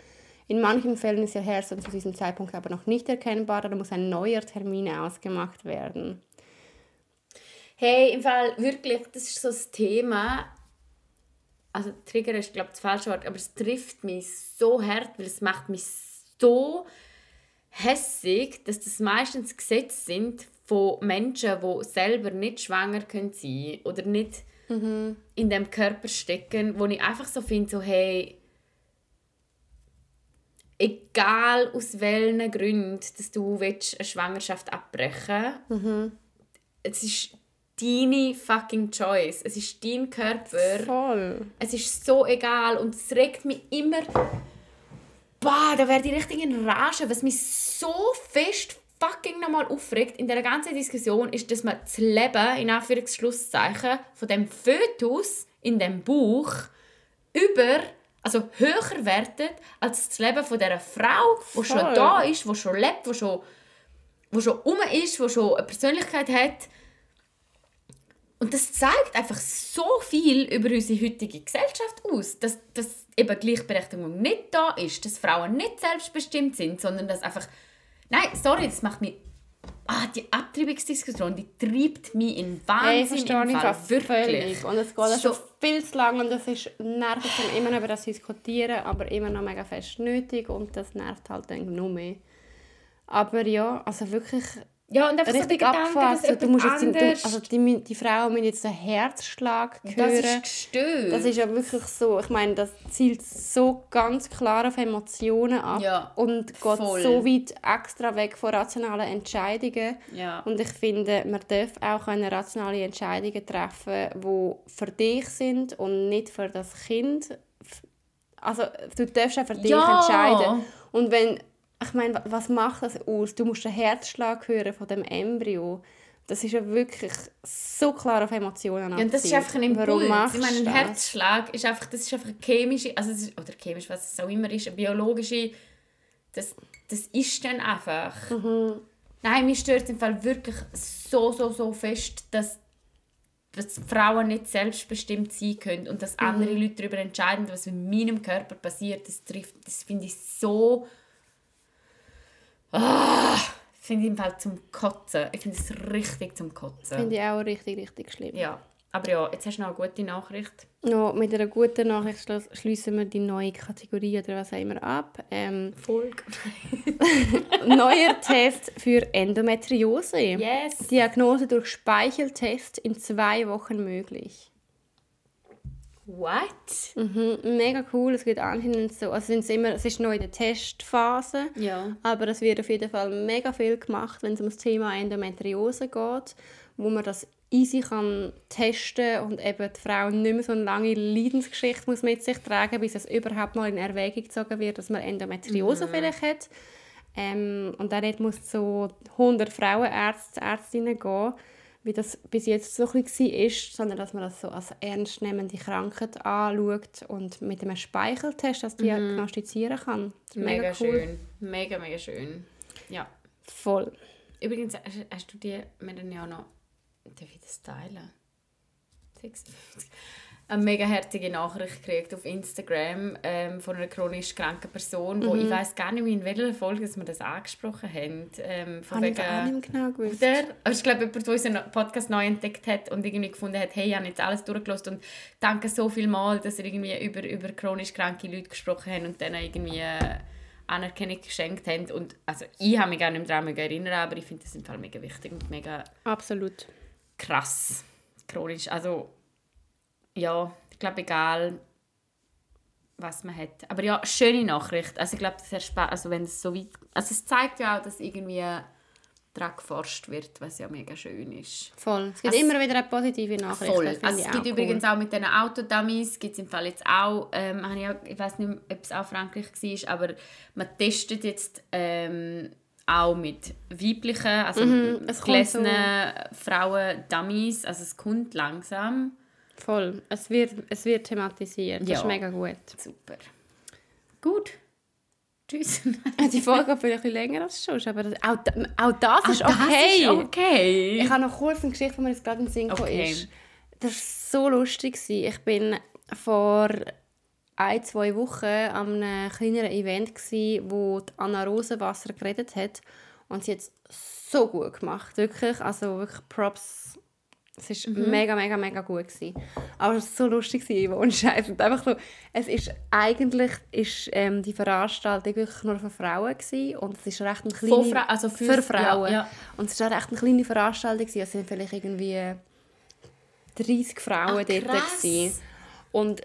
In manchen Fällen ist der Herzschlag zu diesem Zeitpunkt aber noch nicht erkennbar, da muss ein neuer Termin ausgemacht werden. Hey, im Fall wirklich, das ist so das Thema. Also Trigger ist glaube ich das falsche Wort, aber es trifft mich so hart, weil es macht mich so hässig, dass das meistens Gesetze sind von Menschen, die selber nicht schwanger können sein oder nicht mhm. in dem Körper stecken, wo ich einfach so finde, so hey, egal aus welchen Gründen, dass du eine Schwangerschaft abbrechen mhm. es ist deine fucking Choice. Es ist dein Körper. Voll. Es ist so egal und es regt mich immer Bah, da werde ich richtig in Rage. Was mich so fest fucking nochmal aufregt in der ganzen Diskussion, ist, dass man das Leben, in Anführungszeichen, von dem Fötus in dem Buch über, also höher wertet als das Leben von dieser Frau, die schon da ist, die schon lebt, die schon, die schon um ist, die schon eine Persönlichkeit hat. Und das zeigt einfach so viel über unsere heutige Gesellschaft aus, dass, dass eben Gleichberechtigung nicht da ist, dass Frauen nicht selbstbestimmt sind, sondern dass einfach... Nein, sorry, das macht mich... Ah, die Abtreibungsdiskussion, die treibt mich in Hey, Wahnsinn verstehe im ich Fall. Wirklich. völlig. Und es geht So- schon viel zu lang und es ist nervig, immer noch über das diskutieren, aber immer noch mega fest nötig und das nervt halt dann noch mehr. Aber ja, also wirklich Ja, und einfach so richtig dass abfassen. Du musst jetzt, anders- also die, die Frauen müssen jetzt den Herzschlag das hören. ist gestört. Das ist ja wirklich so, ich meine, das zielt so ganz klar auf Emotionen ab Ja, und geht voll. so weit extra weg von rationalen Entscheidungen. Ja. Und ich finde, man darf auch können rationale Entscheidungen treffen, die für dich sind und nicht für das Kind. Also du darfst auch für dich Ja. entscheiden. Und wenn, ich meine, wa- was macht das aus? Du musst den Herzschlag hören von dem Embryo. Das ist ja wirklich so klar auf Emotionen Ja, und das ist abzielt. einfach ein Impuls. Warum machst ich meine, ein? Herzschlag ist einfach, das ist einfach eine chemische, also ist, oder chemisch, was es auch immer ist, eine biologische, das, das ist dann einfach. Mhm. Nein, mir stört es im Fall wirklich so, so, so fest, dass, dass Frauen nicht selbstbestimmt sein können und dass andere Mhm. Leute darüber entscheiden, was mit meinem Körper passiert. Das trifft, das finde ich so... Ah, finde ich im Fall zum Kotzen. Ich finde es richtig zum Kotzen. Finde ich auch richtig, richtig schlimm. Ja, aber ja, jetzt hast du noch eine gute Nachricht. Noch mit einer guten Nachricht schloss- schließen wir die neue Kategorie oder was auch immer ab. Ähm, Folge. <laughs> neuer Test für Endometriose. Yes. Diagnose durch Speicheltest in zwei Wochen möglich. What? Mhm, mega cool, es geht anscheinend so. Also sind's immer, es ist noch in der Testphase, Ja. aber es wird auf jeden Fall mega viel gemacht, wenn es um das Thema Endometriose geht, wo man das easy kann testen und eben die Frau nicht mehr so eine lange Leidensgeschichte muss mit sich tragen, bis es überhaupt mal in Erwägung gezogen wird, dass man Endometriose vielleicht hat. Ähm, und dann muss so 100 Frauenärzte, Ärztinnen gehen, wie das bis jetzt so ein bisschen war, sondern dass man das so als ernstnehmende Krankheit anschaut und mit einem Speicheltest das diagnostizieren kann. Das ist Mega, schön. Mega, mega schön. Ja. Voll. Übrigens, hast, du die, wir ja noch, darf ich das teilen? 56. Eine mega herzige Nachricht gekriegt auf Instagram ähm, von einer chronisch kranken Person, wo ich weiß gar nicht mehr, in welcher Folge dass wir das angesprochen haben. Ähm, von Habe ich auch nicht genau gewusst. Der, aber ich glaube, jemand, der unseren Podcast neu entdeckt hat und irgendwie gefunden hat, hey, ich habe jetzt alles durchgelassen und danke so viel mal, dass ihr irgendwie über, über chronisch kranke Leute gesprochen habt und denen irgendwie äh, Anerkennung geschenkt habt. Und also ich habe mich gar nicht mehr daran erinnern, aber ich finde das im Fall mega wichtig und mega Absolut. krass. Chronisch, also ja, ich glaube, egal was man hat. Aber ja, schöne Nachricht. Also ich glaube, das spa- also wenn es so weit... Also es zeigt ja auch, dass irgendwie daran geforscht wird, was ja mega schön ist. Voll. Es gibt Also- immer wieder eine positive Nachricht. Voll. Also es gibt auch übrigens cool. auch mit diesen Autodummies, gibt es im Fall jetzt auch, ähm, habe ich, auch ich weiß nicht, ob es auch Frankreich war, aber man testet jetzt ähm, auch mit weiblichen, also Mhm, es kommt gelesenen Frauen-Dummies, also es kommt langsam. Voll. Es wird, es wird thematisiert. Das Ja. ist mega gut. Super. Gut. Tschüss. <laughs> Die Folge geht vielleicht ein bisschen länger als schon, aber das, auch, auch das ist Ah, okay. Das ist okay. Ich habe noch kurz eine Geschichte, die mir jetzt gerade in den Sinn Okay. ist. Das war so lustig. Ich bin vor ein, zwei Wochen an einem kleineren Event, gewesen, wo Anna Rosenwasser geredet hat. Und sie hat es so gut gemacht. Wirklich, also wirklich Props. Es war mega, mega, mega gut. Gewesen. Aber es war so lustig, gewesen, ohne Scheiß. Und einfach so, es ist eigentlich ist, ähm, die Veranstaltung wirklich nur für Frauen gewesen. und es ist recht eine kleine... Fra also für, für Frauen. Ja, ja. Und es war recht eine kleine Veranstaltung. gewesen. Es waren vielleicht irgendwie 30 Frauen Ah, dort. gewesen. Und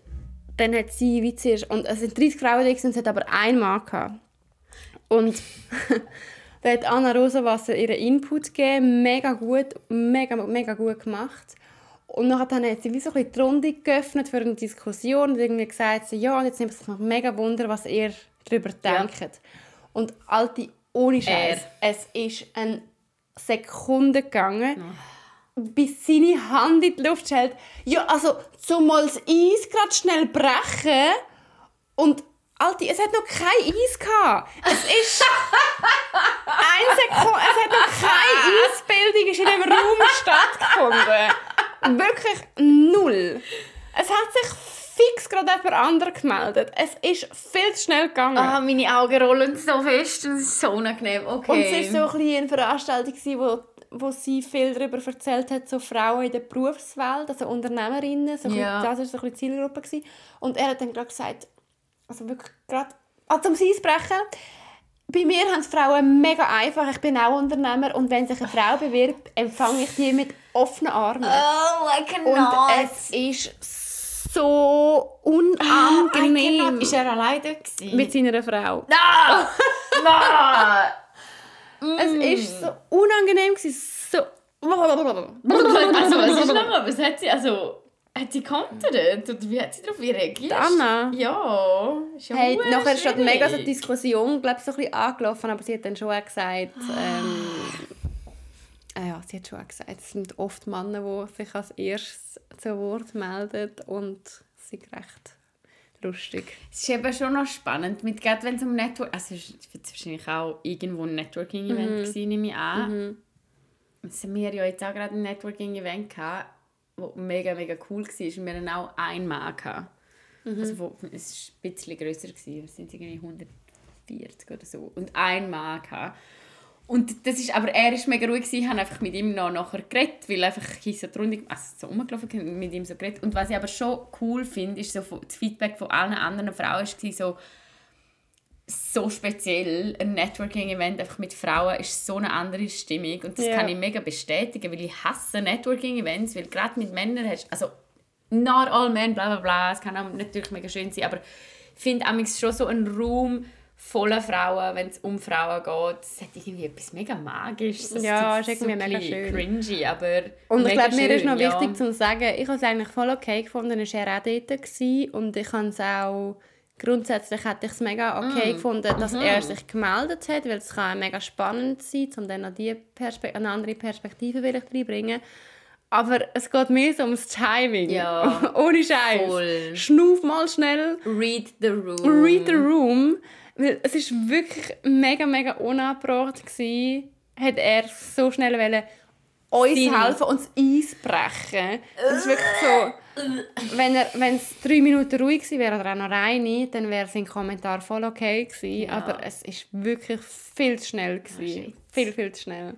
dann hat sie, wie zuerst, und es sind 30 Frauen gewesen, und es hat aber einen Mann gehabt. Und <laughs> da hat Anna Rosenwasser ihren Input gegeben, mega gut, mega, mega gut gemacht. Und nachher dann hat sie wie so ein bisschen die Runde geöffnet für eine Diskussion und irgendwie gesagt, so, ja, und jetzt nimmt es mich mega Wunder, was ihr darüber Ja. denkt. Und alte, ohne Scheiß, es ist eine Sekunde gegangen. bis seine Hand in die Luft hält. Ja, also, zum mal das Eis gerade schnell brechen und Alter, es hat noch kein Eis gehabt. Es ist <laughs> ein Sekund, es hat noch keine Eisbildung ist in dem Raum stattgefunden. Wirklich null. Es hat sich fix gerade jemand anderes gemeldet. Es ist viel zu schnell gegangen. Ah, meine Augen rollen so fest es ist so unangenehm. Okay. Und es war so ein eine Veranstaltung, wo, wo sie viel darüber erzählt hat, so Frauen in der Berufswelt, also Unternehmerinnen. So Ja. Das war so ein bisschen Zielgruppe. Gewesen. Und er hat dann gerade gesagt, also wirklich gerade, also um sie Eisbrechen, bei mir haben es Frauen mega einfach. Ich bin auch Unternehmer und wenn sich eine Frau bewirbt, empfange ich die mit offenen Armen. Oh, I cannot. Und es ist so unangenehm cannot. Ist er alleine gewesen? mit seiner Frau. Ah! <laughs> Nein! Es ist so unangenehm gewesen, so. also, was ist noch? Was hat sie, also... Hat sie kontert? Oder wie hat sie darauf reagiert? Anna? Ja. Ist ja Hey, nachher ist gerade mega so schwierig. Diskussion, glaube so ein bisschen angelaufen, aber sie hat dann schon auch gesagt, ähm, äh, ja, sie hat schon auch gesagt, es sind oft Männer, die sich als erstes zu Wort melden und sie recht lustig. Es ist eben schon noch spannend, mit, gerade wenn es um Network... Also es wird wahrscheinlich auch irgendwo ein Networking-Event gewesen, nehme ich an. Jetzt haben wir ja jetzt auch gerade ein Networking-Event gehabt, das mega, mega cool war. Und wir hatten auch einen Mann. Gehabt. Also wo, es war ein bisschen grösser. Es sind irgendwie 140 oder so. Und ein Mann. Gehabt. Und das ist, aber er war mega ruhig, gewesen, haben einfach mit ihm noch nachher geredet, weil einfach ich so die Runde, also so rumgelaufen, mit ihm so geredet. Und was ich aber schon cool finde, ist so das Feedback von allen anderen Frauen war so, so speziell. Ein Networking-Event einfach mit Frauen ist so eine andere Stimmung und das Ja. kann ich mega bestätigen, weil ich hasse Networking-Events, weil gerade mit Männern hast also not all men, bla bla bla, es kann auch natürlich mega schön sein, aber ich finde amigs schon so ein Raum voller Frauen, wenn es um Frauen geht, es hat irgendwie etwas mega Magisches. Das Ja, ist irgendwie mega ein bisschen schön. cringy, aber Und ich mega glaube, mir ist noch ja. wichtig zu sagen, ich habe es eigentlich voll okay gefunden, er war auch dort und ich habe es auch, grundsätzlich hätte ich es mega okay gefunden, dass er sich gemeldet hat, weil es kann mega spannend sein, um dann noch die Perspe eine andere Perspektive vielleicht reinbringen. Aber es geht mehr so ums Timing. Ja, <laughs> Ohne Scheiß. voll. Schnuff mal schnell. Read the room. Read the room. Weil es ist wirklich mega, mega unabgebracht gsi. Hat er so schnell wollen, uns Seine- helfen, uns Eis brechen. Das ist wirklich so. Wenn er, wenn es drei Minuten ruhig gewesen wäre oder auch noch rein, dann wäre sein Kommentar voll okay gewesen. Ja. Aber es ist wirklich viel zu schnell gewesen. shit. viel, viel zu schnell.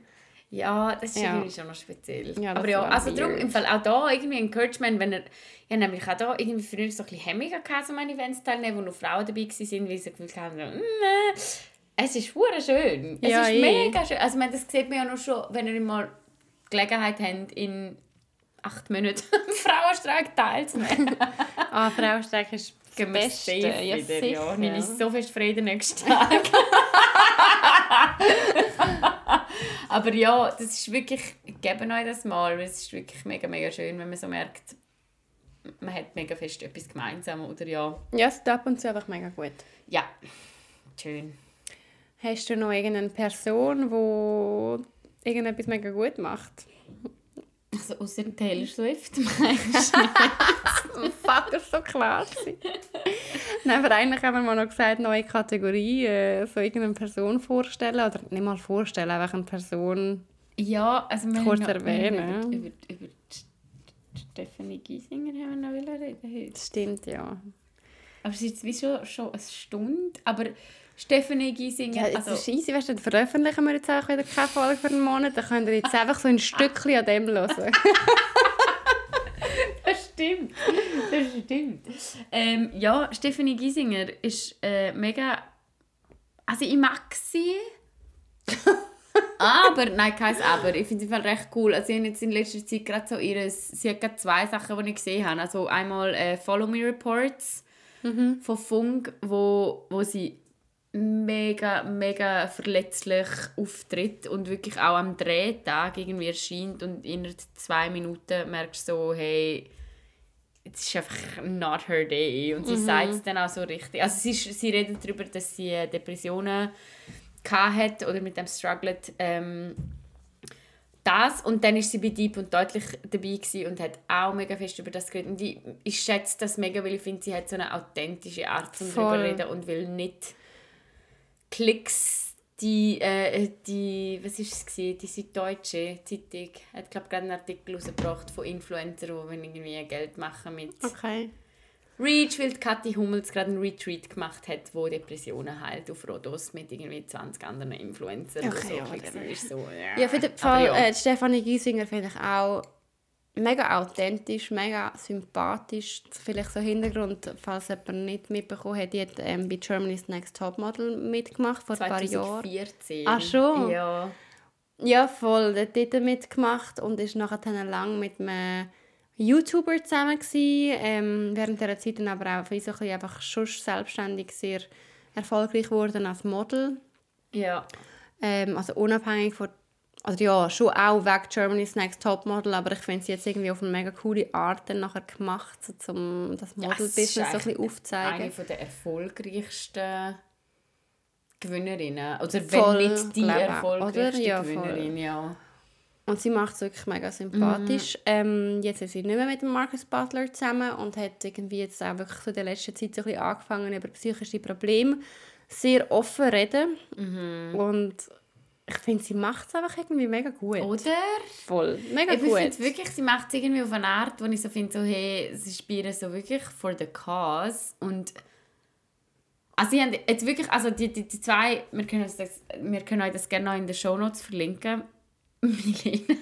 Ja, das ist Ja. irgendwie schon noch speziell. Ja, aber ja, also darum im Fall auch da irgendwie Encouragement, wenn er, ja nämlich auch da irgendwie früher so ein bisschen hemmiger gehabt, so meine Events teilnehmen, wo noch Frauen dabei waren, weil sie das Gefühl haben, so, mm, äh, es ist schön. Es Ja, ist eh. mega schön. Also ich meine, das sieht man ja noch schon, wenn ihr mal Gelegenheit habt, in acht Monaten <laughs> am Frauenstreik teilzunehmen. <laughs> Ah, Frauenstreik ist das Beste. Ja, wieder, sicher. ja. Nehme ich so fest frei den nächsten Tag. <laughs> Aber ja, das ist wirklich, geben euch das mal, weil es ist wirklich mega, mega schön, wenn man so merkt, man hat mega fest etwas gemeinsam, oder ja. Ja, es tut ab und zu einfach mega gut. Ja, schön. Hast du noch irgendeine Person, die irgendetwas mega gut macht? Also außer Taylor Swift, meinst du? <laughs> Fuck, das war so klar. Nein, aber eigentlich haben wir mal noch gesagt, neue Kategorie, äh, so irgendeine Person vorstellen. Oder nicht mal vorstellen, einfach eine Person. Ja, also wir Kurz erwähnen. Über, über, über Stephanie Giesinger haben wir noch reden heute. Stimmt, ja. Aber es ist jetzt wie schon, schon eine Stunde. Aber Stephanie Giesinger, Ja, also, ist easy, weißt du, dann veröffentlichen wir jetzt auch wieder keine Folge für einen Monat. Dann könnt ihr jetzt einfach so ein Stückchen an dem hören. <laughs> das stimmt. Das stimmt. Ähm, ja, Stephanie Giesinger ist äh, mega... Also ich mag sie. aber, nein, kein Aber. Ich finde sie recht cool. Also ich habe jetzt in letzter Zeit gerade so ihres... Sie hat gerade zwei Sachen, die ich gesehen habe. Also einmal äh, Follow Me Reports von Funk, wo, wo sie mega, mega verletzlich auftritt und wirklich auch am Drehtag irgendwie erscheint und innerhalb zwei Minuten merkst du so, hey, es ist einfach not her day. Und sie sagt es dann auch so richtig. Also sie, sie redet darüber, dass sie äh, Depressionen hat oder mit dem struggelt. Ähm, das und dann ist sie bei Deep und deutlich dabei gewesen und hat auch mega fest über das geredet. Und ich, ich schätze das mega, weil ich finde, sie hat so eine authentische Art zum Voll. reden und will nicht Klicks die, äh, die was ist es gewesen? die Süddeutsche Zeitung hat glaube gerade einen Artikel rausgebracht von Influencern, die irgendwie Geld machen mit Okay. Reach, weil Kathi Hummels gerade einen Retreat gemacht hat, wo Depressionen heilt auf Rhodos mit irgendwie 20 anderen Influencern. Okay, ja, so. ist so, ja. Ja, für den Fall, ja. äh, Stefanie Giesinger finde ich auch mega authentisch, mega sympathisch. Vielleicht so Hintergrund, falls jemand nicht mitbekommen hat, die hat ähm, bei Germany's Next Topmodel mitgemacht vor ein paar Jahren. 2014. Ach schon? Ja. Ja, voll. Der hat dort mitgemacht und ist nachher lang mit einem YouTuber zusammen gewesen. Ähm, während dieser Zeit dann aber auch so ein einfach schon selbstständig sehr erfolgreich geworden als Model. Ja. Ähm, also unabhängig von also ja, schon auch wegen Germany's Next Topmodel, aber ich finde sie jetzt irgendwie auf eine mega coole Art dann nachher gemacht, so, um das Model-Business so ein bisschen Eine aufzuzeigen. von der erfolgreichsten Gewinnerinnen. Oder wenn Voll, nicht die erfolgreichste? Ja. Gewinnerin, ja. Und sie macht es wirklich mega sympathisch. Ähm, jetzt ist sie nicht mehr mit dem Marcus Butler zusammen und hat irgendwie jetzt auch wirklich so in der letzten Zeit so ein bisschen angefangen, über psychische Probleme sehr offen reden. Und ich finde, sie macht es einfach irgendwie mega gut. Oder? Voll. Mega Ich finde gut. wirklich, sie macht es irgendwie auf eine Art, wo ich so finde, so, hey, sie spielen so wirklich for the cause und also sie haben jetzt wirklich, also die, die, die zwei, wir können, das, wir können euch das gerne noch in den Shownotes verlinken. Milena,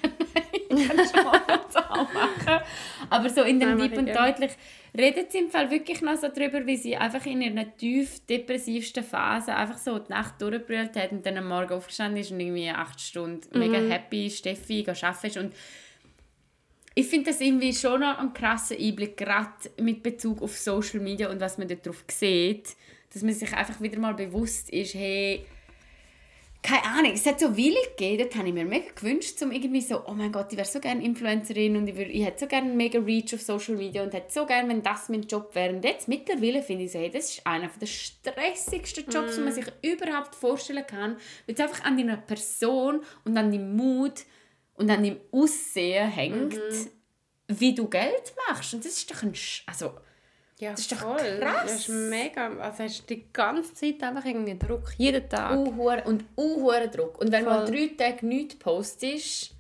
ich kann Shownotes auch machen. Aber so in dem ich und deutlich redet sie im Fall wirklich noch so darüber, wie sie einfach in ihrer tief depressivsten Phase einfach so die Nacht durchgebrüllt hat und dann am Morgen aufgestanden ist und irgendwie acht Stunden mega happy Steffi gearbeitet ist. Und ich finde das irgendwie schon noch ein krasser Einblick, gerade mit Bezug auf Social Media und was man darauf sieht, dass man sich einfach wieder mal bewusst ist, hey, keine Ahnung, es hat so Willi gegeben, das habe ich mir mega gewünscht, um irgendwie so, oh mein Gott, ich wäre so gerne Influencerin und ich, würd, ich hätte so gerne mega Reach auf Social Media und hätte so gerne, wenn das mein Job wäre. Und jetzt mittlerweile finde ich so, hey, das ist einer der stressigsten Jobs, den man sich überhaupt vorstellen kann, weil es einfach an deiner Person und an deinem Mut und an deinem Aussehen hängt, wie du Geld machst. Und das ist doch ein... Sch also, Ja, Das ist doch voll. krass. Das ist mega. Also hast du die ganze Zeit einfach irgendwie Druck. Jeden Tag. Uhuere und uhuere Druck. Und wenn du mal Voll. drei Tage nichts postest,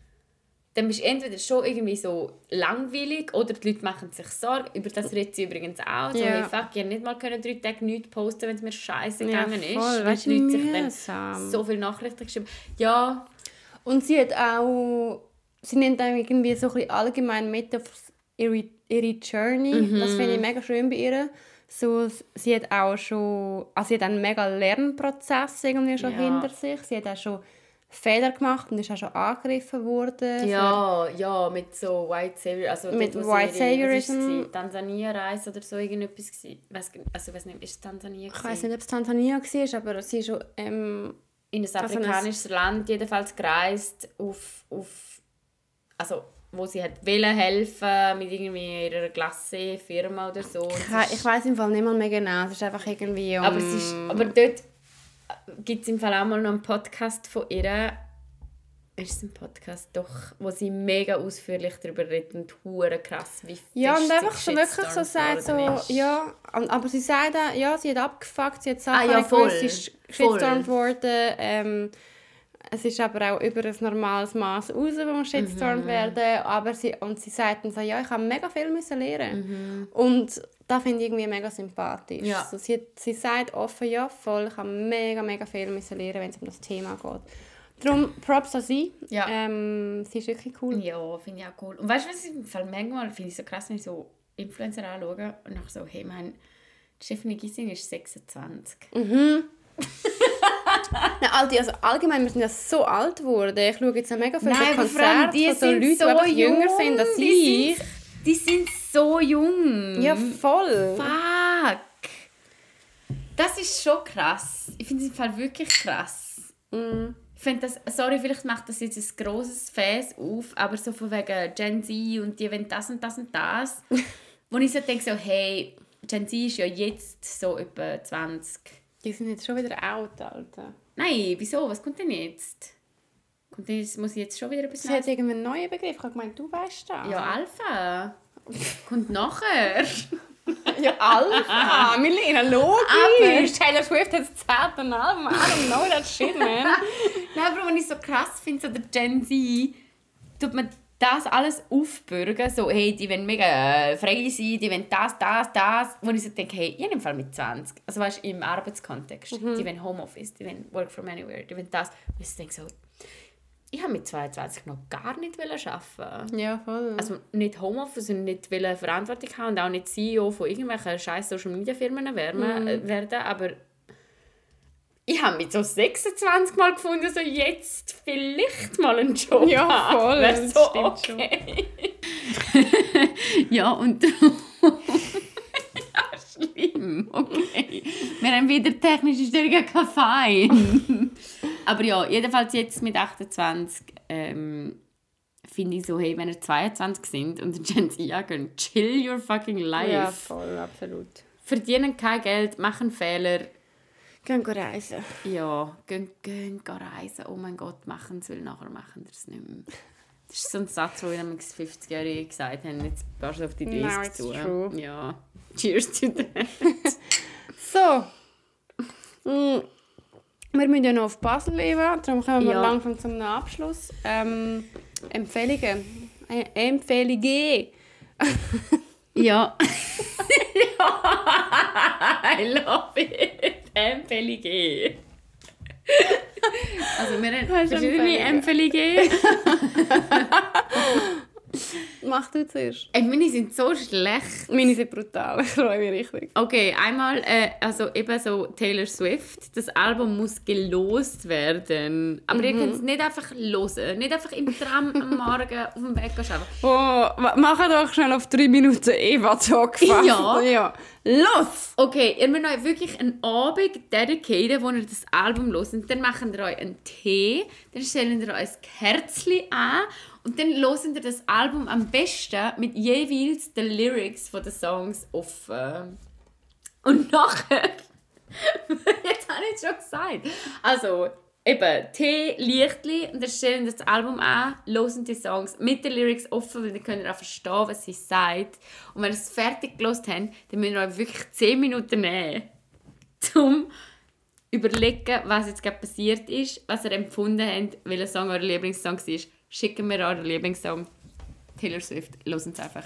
dann bist du entweder schon irgendwie so langweilig oder die Leute machen sich Sorgen. Über das redet sie übrigens auch. So, Ja. hey, fuck, ich hätte nicht mal können drei Tage nichts posten wenn es mir scheiße Ja, gegangen ist. voll. Weil Weißt die du, Leute sich dann mühsam. so viele Nachrichten geschrieben Ja, Und sie hat auch, sie nimmt auch irgendwie so ein bisschen allgemein mit auf ihre, ihre Journey. Das finde ich mega schön bei ihr. So, sie hat auch schon, also sie hat einen mega Lernprozess irgendwie schon Ja. hinter sich. Sie hat auch schon Fehler gemacht und ist auch schon angegriffen worden. ja, ja, mit so White Savior, also Mit dort, White Saviorism. es gewesen? Tansania-Reise oder so irgendetwas gewesen. Weiss, also weiß nicht, ist es Tansania Ich weiß nicht, ob es Tansania war, aber sie ist schon ähm, in ein Also ein- afrikanisches Land jedenfalls gereist, auf, auf, also wo sie hat wollen helfen mit irgendwie ihrer Glasse-Firma oder so. Ist- Ich weiß im Fall nicht mal mehr genau. Es ist einfach irgendwie um... aber, es ist, aber dort gibt es im Fall auch mal noch einen Podcast von ihr. Ist es ein Podcast? Doch, wo sie mega ausführlich darüber redet und hure krass, wie Ja, und sie einfach so wirklich so sagt, so, ja, aber sie sagt ja, sie hat abgefuckt, sie hat Sachen Ah, ja, voll. sie ist shitstormt worden, ähm, es ist aber auch über ein normales Maß raus, wo man shitstormt Mhm. werden, aber sie, und sie sagt dann so, ja, ich habe mega viel müssen lernen. Mhm. Und das finde ich irgendwie mega sympathisch. Ja. So, sie, sie sagt offen, ja, voll, ich habe mega, mega viel müssen lernen, wenn es um das Thema geht. Darum Props an sie. Ja. Ähm, sie ist wirklich cool. Ja, finde ich auch cool. Und weißt du, was ich Fall manchmal finde ich so krass, wenn ich so Influencer anschaue und nachher so, hey, mein Stephanie Gissing ist 26. Ja, Alti, also allgemein, wir sind ja so alt geworden. Ich schaue jetzt mega viele Nein, Konzerte die von so sind Leuten, so die jünger sind als Die ich. sind- Die sind so jung. Ja, voll. Fuck. Das ist schon krass. Ich finde es im Fall wirklich krass. Mm. Ich finde das, sorry, vielleicht macht das jetzt ein grosses Fäß auf, aber so von wegen Gen Z und die wollen das und das und das. <laughs> wo ich so denke, so, hey, Gen Z ist ja jetzt so etwa 20. Die sind jetzt schon wieder alt, Alter. Nein, wieso? Was kommt denn jetzt? Und das muss ich jetzt schon wieder etwas Sie hat irgendeinen neuen Begriff. Ich habe gemeint, du weißt das. Ja, Alpha. Kommt nachher. <laughs> Ja, Alpha. Milena, logisch. Taylor Swift hat das zehnte Album. I don't know that shit, man. <laughs> Nein, aber wenn ich so krass finde, so der Gen Z, tut man das alles aufbürgen, so, hey, die wollen mega äh, frei sein, die wollen das, das, das, wo ich so denke, hey, ich im Fall mit 20, also weißt du, im Arbeitskontext, die wollen Homeoffice, die wollen Work from Anywhere, die wollen das, und ich denke so, ich habe mit 22 noch gar nicht arbeiten. Ja, voll. also nicht Homeoffice und nicht Verantwortung haben und auch nicht CEO von irgendwelchen scheiß Social Media Firmen werden, äh, werden aber ich habe mich so 26 Mal gefunden, so jetzt vielleicht mal einen Job Ja, voll, Wär das so stimmt okay. <laughs> ja, und <laughs> ja, schlimm, okay. Wir haben wieder technische Störungen, kein Fein. <laughs> aber ja, jedenfalls jetzt mit 28 ähm, finde ich so, hey, wenn ihr 22 sind und Gen Z angehen, chill your fucking life. ja, voll, absolut. Verdienen kein Geld, machen Fehler. Gehen wir reisen. Ja, gehen, gehen, reisen. Oh mein Gott, machen es, weil nachher machen wir es nicht mehr. Das ist so ein Satz, den damals 50-Jährige gesagt haben. Jetzt passt du auf die 30 Now zu. true. Ja. Cheers to that. <laughs> So. Mm. Wir müssen ja noch auf Basel leben, darum kommen wir Ja. langsam zum Abschluss. Ähm, Empfehlungen. Äh, Empfehlungen. ja. <laughs> <laughs> I love it. Empfehlungen. Also wir haben Hast du verschiedene Empfehlungen? <laughs> <laughs> Mach du zuerst. Ey, meine sind so schlecht. Meine sind brutal, <laughs> ich freue mich richtig. Okay, einmal, äh, also eben so Taylor Swift. Das Album muss gelost werden. Aber ihr könnt es nicht einfach hören. Nicht einfach im Tram am <laughs> Morgen auf dem Weg arbeiten. Oh, mach doch schnell auf drei Minuten Eva-Talk. <laughs> Ja. ja. Los! Okay, ihr müsst euch wirklich einen Abend dedicaten, wo ihr das Album hört. Und dann macht ihr euch einen Tee, dann stellt ihr euch ein Kerzchen an und dann hört ihr das Album am besten mit jeweils den Lyrics den Songs offen. Und nachher... <laughs> Jetzt habe ich es schon gesagt. Also, eben, Tee, Lichtli und dann stellen das Album an, hören die Songs mit den Lyrics offen, weil dann könnt ihr auch verstehen, was sie sagt. Und wenn ihr es fertig gelesen habt, dann müsst ihr euch wirklich 10 Minuten nehmen, um überlegen, was jetzt gerade passiert ist, was ihr empfunden habt, welcher Song euer Lieblingssong war. Schicken wir euren Lieblingssong. Taylor Swift, hören Sie einfach.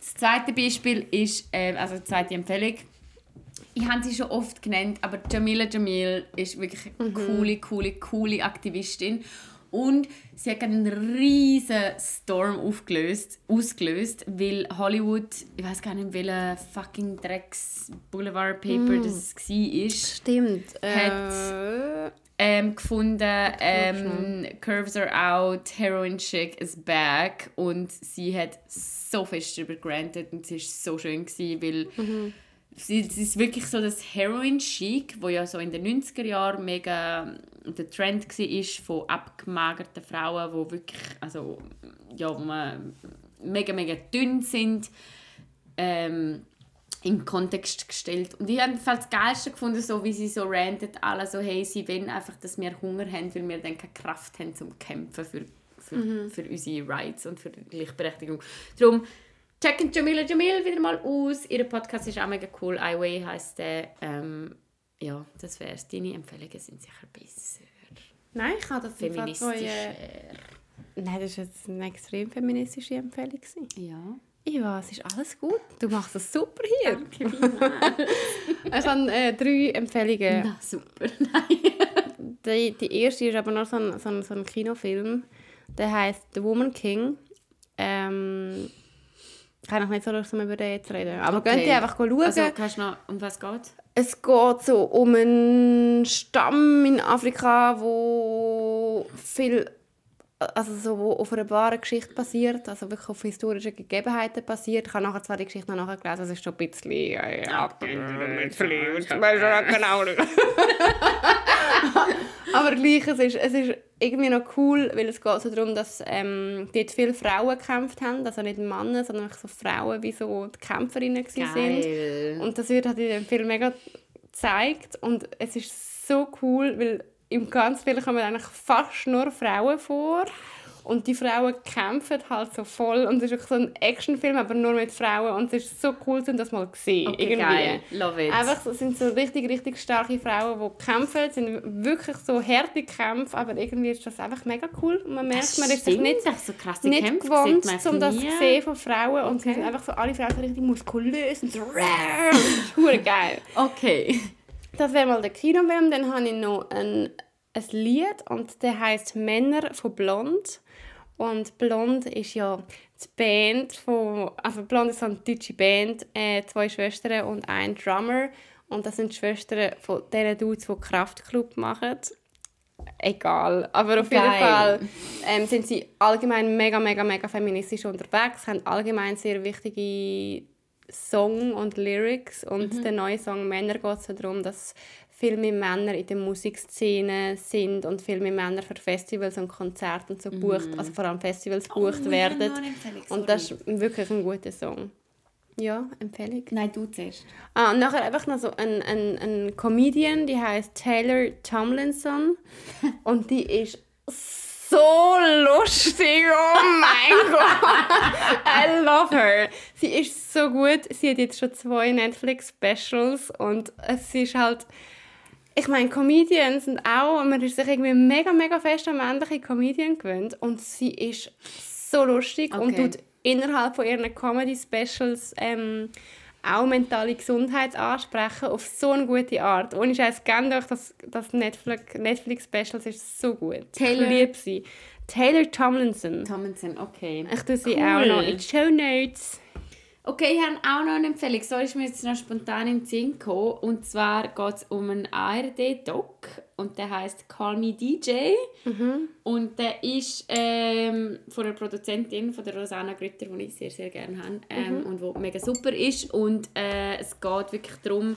Das zweite Beispiel ist, ähm, also die zweite Empfehlung, ich habe sie schon oft genannt, aber Jamila Jamil ist wirklich eine coole, coole, coole Aktivistin. Und sie hat einen riesen Storm aufgelöst, ausgelöst, weil Hollywood, ich weiß gar nicht, welcher fucking Drecks Boulevard Paper das war, Stimmt. Hat- Äh, ähm, gefunden, ähm, Curves are out, Heroin Chic is back. Und sie hat so fest darüber gerantet und sie war so schön, gewesen, weil sie, sie ist wirklich so das Heroin Chic, wo ja so in den 90er Jahren mega der Trend war von abgemagerten Frauen, wo wirklich, also ja, wo man mega, mega dünn sind, ähm, in Kontext gestellt. Und ich habe das Geilste gefunden, so wie sie so rantet, alle so, hey, sie wollen einfach, dass wir Hunger haben, weil wir dann keine Kraft haben, zum Kämpfen für, für, für unsere Rights und für die Gleichberechtigung. Darum, checken Jamila Jamil wieder mal aus. Ihr Podcast ist auch mega cool. I Way heisst der. Ähm, ja, das wär's. Deine Empfehlungen sind sicher besser. nein, ich habe das Feministischer. zwei, Nein, das war jetzt eine extrem feministische Empfehlung. gewesen. Ja. Es ist alles gut. Du machst das super hier. Danke vielmals. <laughs> Ich habe äh, drei Empfehlungen. Na, super. <laughs> Nein. Die, die erste ist aber noch so ein, so ein, so ein Kinofilm. Der heißt The Woman King. Ähm, kann ich nicht so um über den zu reden. Aber Okay. könnt ihr einfach schauen. Also, kannst du noch, um was geht Es geht so um einen Stamm in Afrika, wo viel also so wo auf einer wahren Geschichte basiert, also wirklich auf historischen Gegebenheiten basiert. Ich habe nachher zwar die Geschichte noch nachgelesen, es ist schon ein bisschen äh, abgedreht, genau. <laughs> Aber gleich, es ist, es ist irgendwie noch cool, weil es geht so darum, dass ähm, dort viele Frauen gekämpft haben, also nicht Männer, sondern so Frauen, wie so die Kämpferinnen gewesen sind. Geil. Und das wird halt in dem Film mega gezeigt und es ist so cool, weil im ganz Film kommen eigentlich fast nur Frauen vor. Und die Frauen kämpfen halt so voll. Und es ist so ein Actionfilm, aber nur mit Frauen. Und es ist so cool, das mal zu sehen. Okay, irgendwie. geil. Love it. Einfach, es sind so richtig, richtig starke Frauen, die kämpfen. Es sind wirklich so harte Kämpfe, aber irgendwie ist das einfach mega cool. Und man merkt, Das man ist sich nicht, so krasse nicht Kämpfe gewohnt, um das zu sehen von Frauen. Und sie Okay. sind einfach so, alle Frauen so richtig muskulös und so <laughs> rar. Das ist hure geil. Okay. Das wäre mal der Kinofilm. Dann habe ich noch ein, ein Lied und der heißt Männer von Blond. Und Blond ist ja die Band von, also Blond ist so eine deutsche Band, äh, zwei Schwestern und ein Drummer. Und das sind die Schwestern von diesen Dudes, die Kraftclub machen. Egal, aber auf jeden Geil. Fall ähm, sind sie allgemein mega, mega, mega feministisch unterwegs, haben allgemein sehr wichtige Song und Lyrics und der neue Song «Männer» geht es darum, dass viel mehr Männer in der Musikszene sind und viel mehr Männer für Festivals und Konzerte und so bucht, also vor allem Festivals gebucht Oh, werden. ja, und das ist wirklich ein guter Song. Ja, Empfehlung. Nein, du zuerst. Ah, und nachher einfach noch so ein, ein, ein Comedian, die heißt Taylor Tomlinson. <laughs> und die ist so lustig. Oh mein <laughs> Gott. I love her. Sie ist so gut. Sie hat jetzt schon zwei Netflix-Specials und es ist halt... Ich meine, Comedians sind auch... Man ist sich irgendwie mega, mega fest an männliche Comedian gewöhnt und sie ist so lustig und Okay. tut innerhalb von ihren Comedy-Specials ähm, auch mentale Gesundheit ansprechen auf so eine gute Art. Ohne Scheiß, gerne euch das, das Netflix, Netflix-Specials ist so gut. Taylor- Ich liebe sie. Taylor Tomlinson. Tomlinson, okay. Ich tue sie Cool. auch noch in die Show Notes. Okay, ich habe auch noch eine Empfehlung. So ist mir jetzt noch spontan in den Sinn gekommen. Und zwar geht es um einen ARD-Doc und der heißt Call Me DJ. Und der ist ähm, von einer Produzentin, von der Rosanna Grütter, die ich sehr, sehr gerne habe ähm, und wo mega super ist. Und äh, es geht wirklich darum,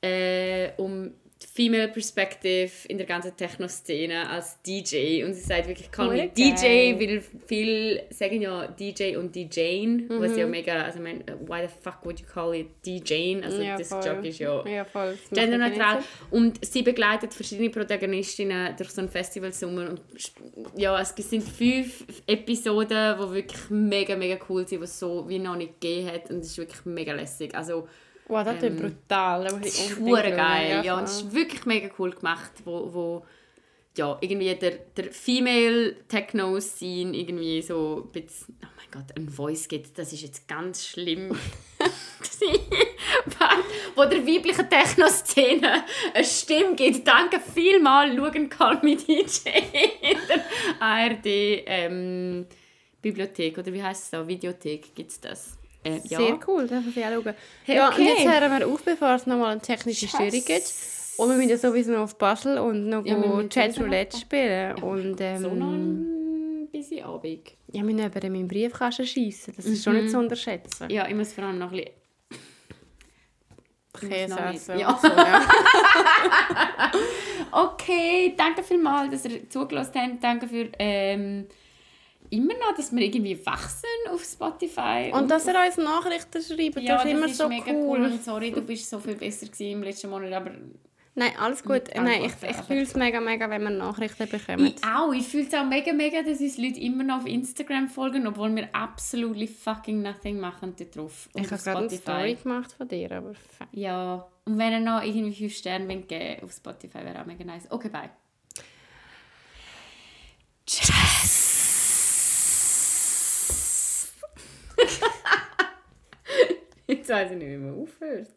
äh, um die Female Perspective in der ganzen Techno-Szene als DJ. Und sie sagt wirklich, call me DJ, weil viele sagen ja DJ und DJing, was ja mega, also ich meine, why the fuck would you call it DJing? Also Ja, das voll. Job ist ja Ja, voll. Genderneutral. Und sie begleitet verschiedene Protagonistinnen durch so einen Festivalsommer. Und ja, es sind fünf Episoden, die wirklich mega, mega cool sind, die es so wie noch nicht gegeben hat. Und es ist wirklich mega lässig. Also, Wow, das ist brutal. Das ist schauen. geil. Ja, und es ist wirklich mega cool gemacht, wo, wo ja, irgendwie der, der Female Techno Scene irgendwie so ein bisschen, oh mein Gott, ein Voice gibt, das ist jetzt ganz schlimm. <laughs> wo der weiblichen Techno-Szene eine Stimme gibt. Danke vielmals, schauen Call Me DJ in der <laughs> ARD ähm, Bibliothek, oder wie heißt es da? Videothek gibt es das. Äh, ja. Sehr cool, das muss ich auch schauen. Hey, ja, okay. und jetzt hören wir auf, bevor es nochmal eine technische Störung gibt. Und wir müssen ja sowieso noch auf Basel und noch Ja, Chat Roulette spielen. Und ähm, So noch ein bisschen Abend. ja, wir müssen in meinen Briefkasten schiessen. Das ist schon nicht zu unterschätzen. Ja, ich muss vor allem noch ein bisschen... Käse essen. Ja. So, ja. <laughs> Okay, danke vielmals, dass ihr zugelassen habt. Danke für ähm, immer noch, dass wir irgendwie wachsen auf Spotify. Und dass ihr uns Nachrichten schreibt, ja, das ist immer ist so mega cool. Und sorry, du bist so viel besser im letzten Monat, aber Nein, alles gut. Nein, ich, ich fühle es mega, mega, wenn wir Nachrichten bekommen. ich auch. Ich fühle es auch mega, mega, dass uns Leute immer noch auf Instagram folgen, obwohl wir absolutely fucking nothing machen dort drauf. Und Ich habe gerade eine Story gemacht von dir, aber. Ja, und wenn ihr noch irgendwie 5 Sterne wollt geben auf Spotify, wäre auch mega nice. Okay, bye. Tschüss! Jetzt weiß ich nicht, wie man aufhört.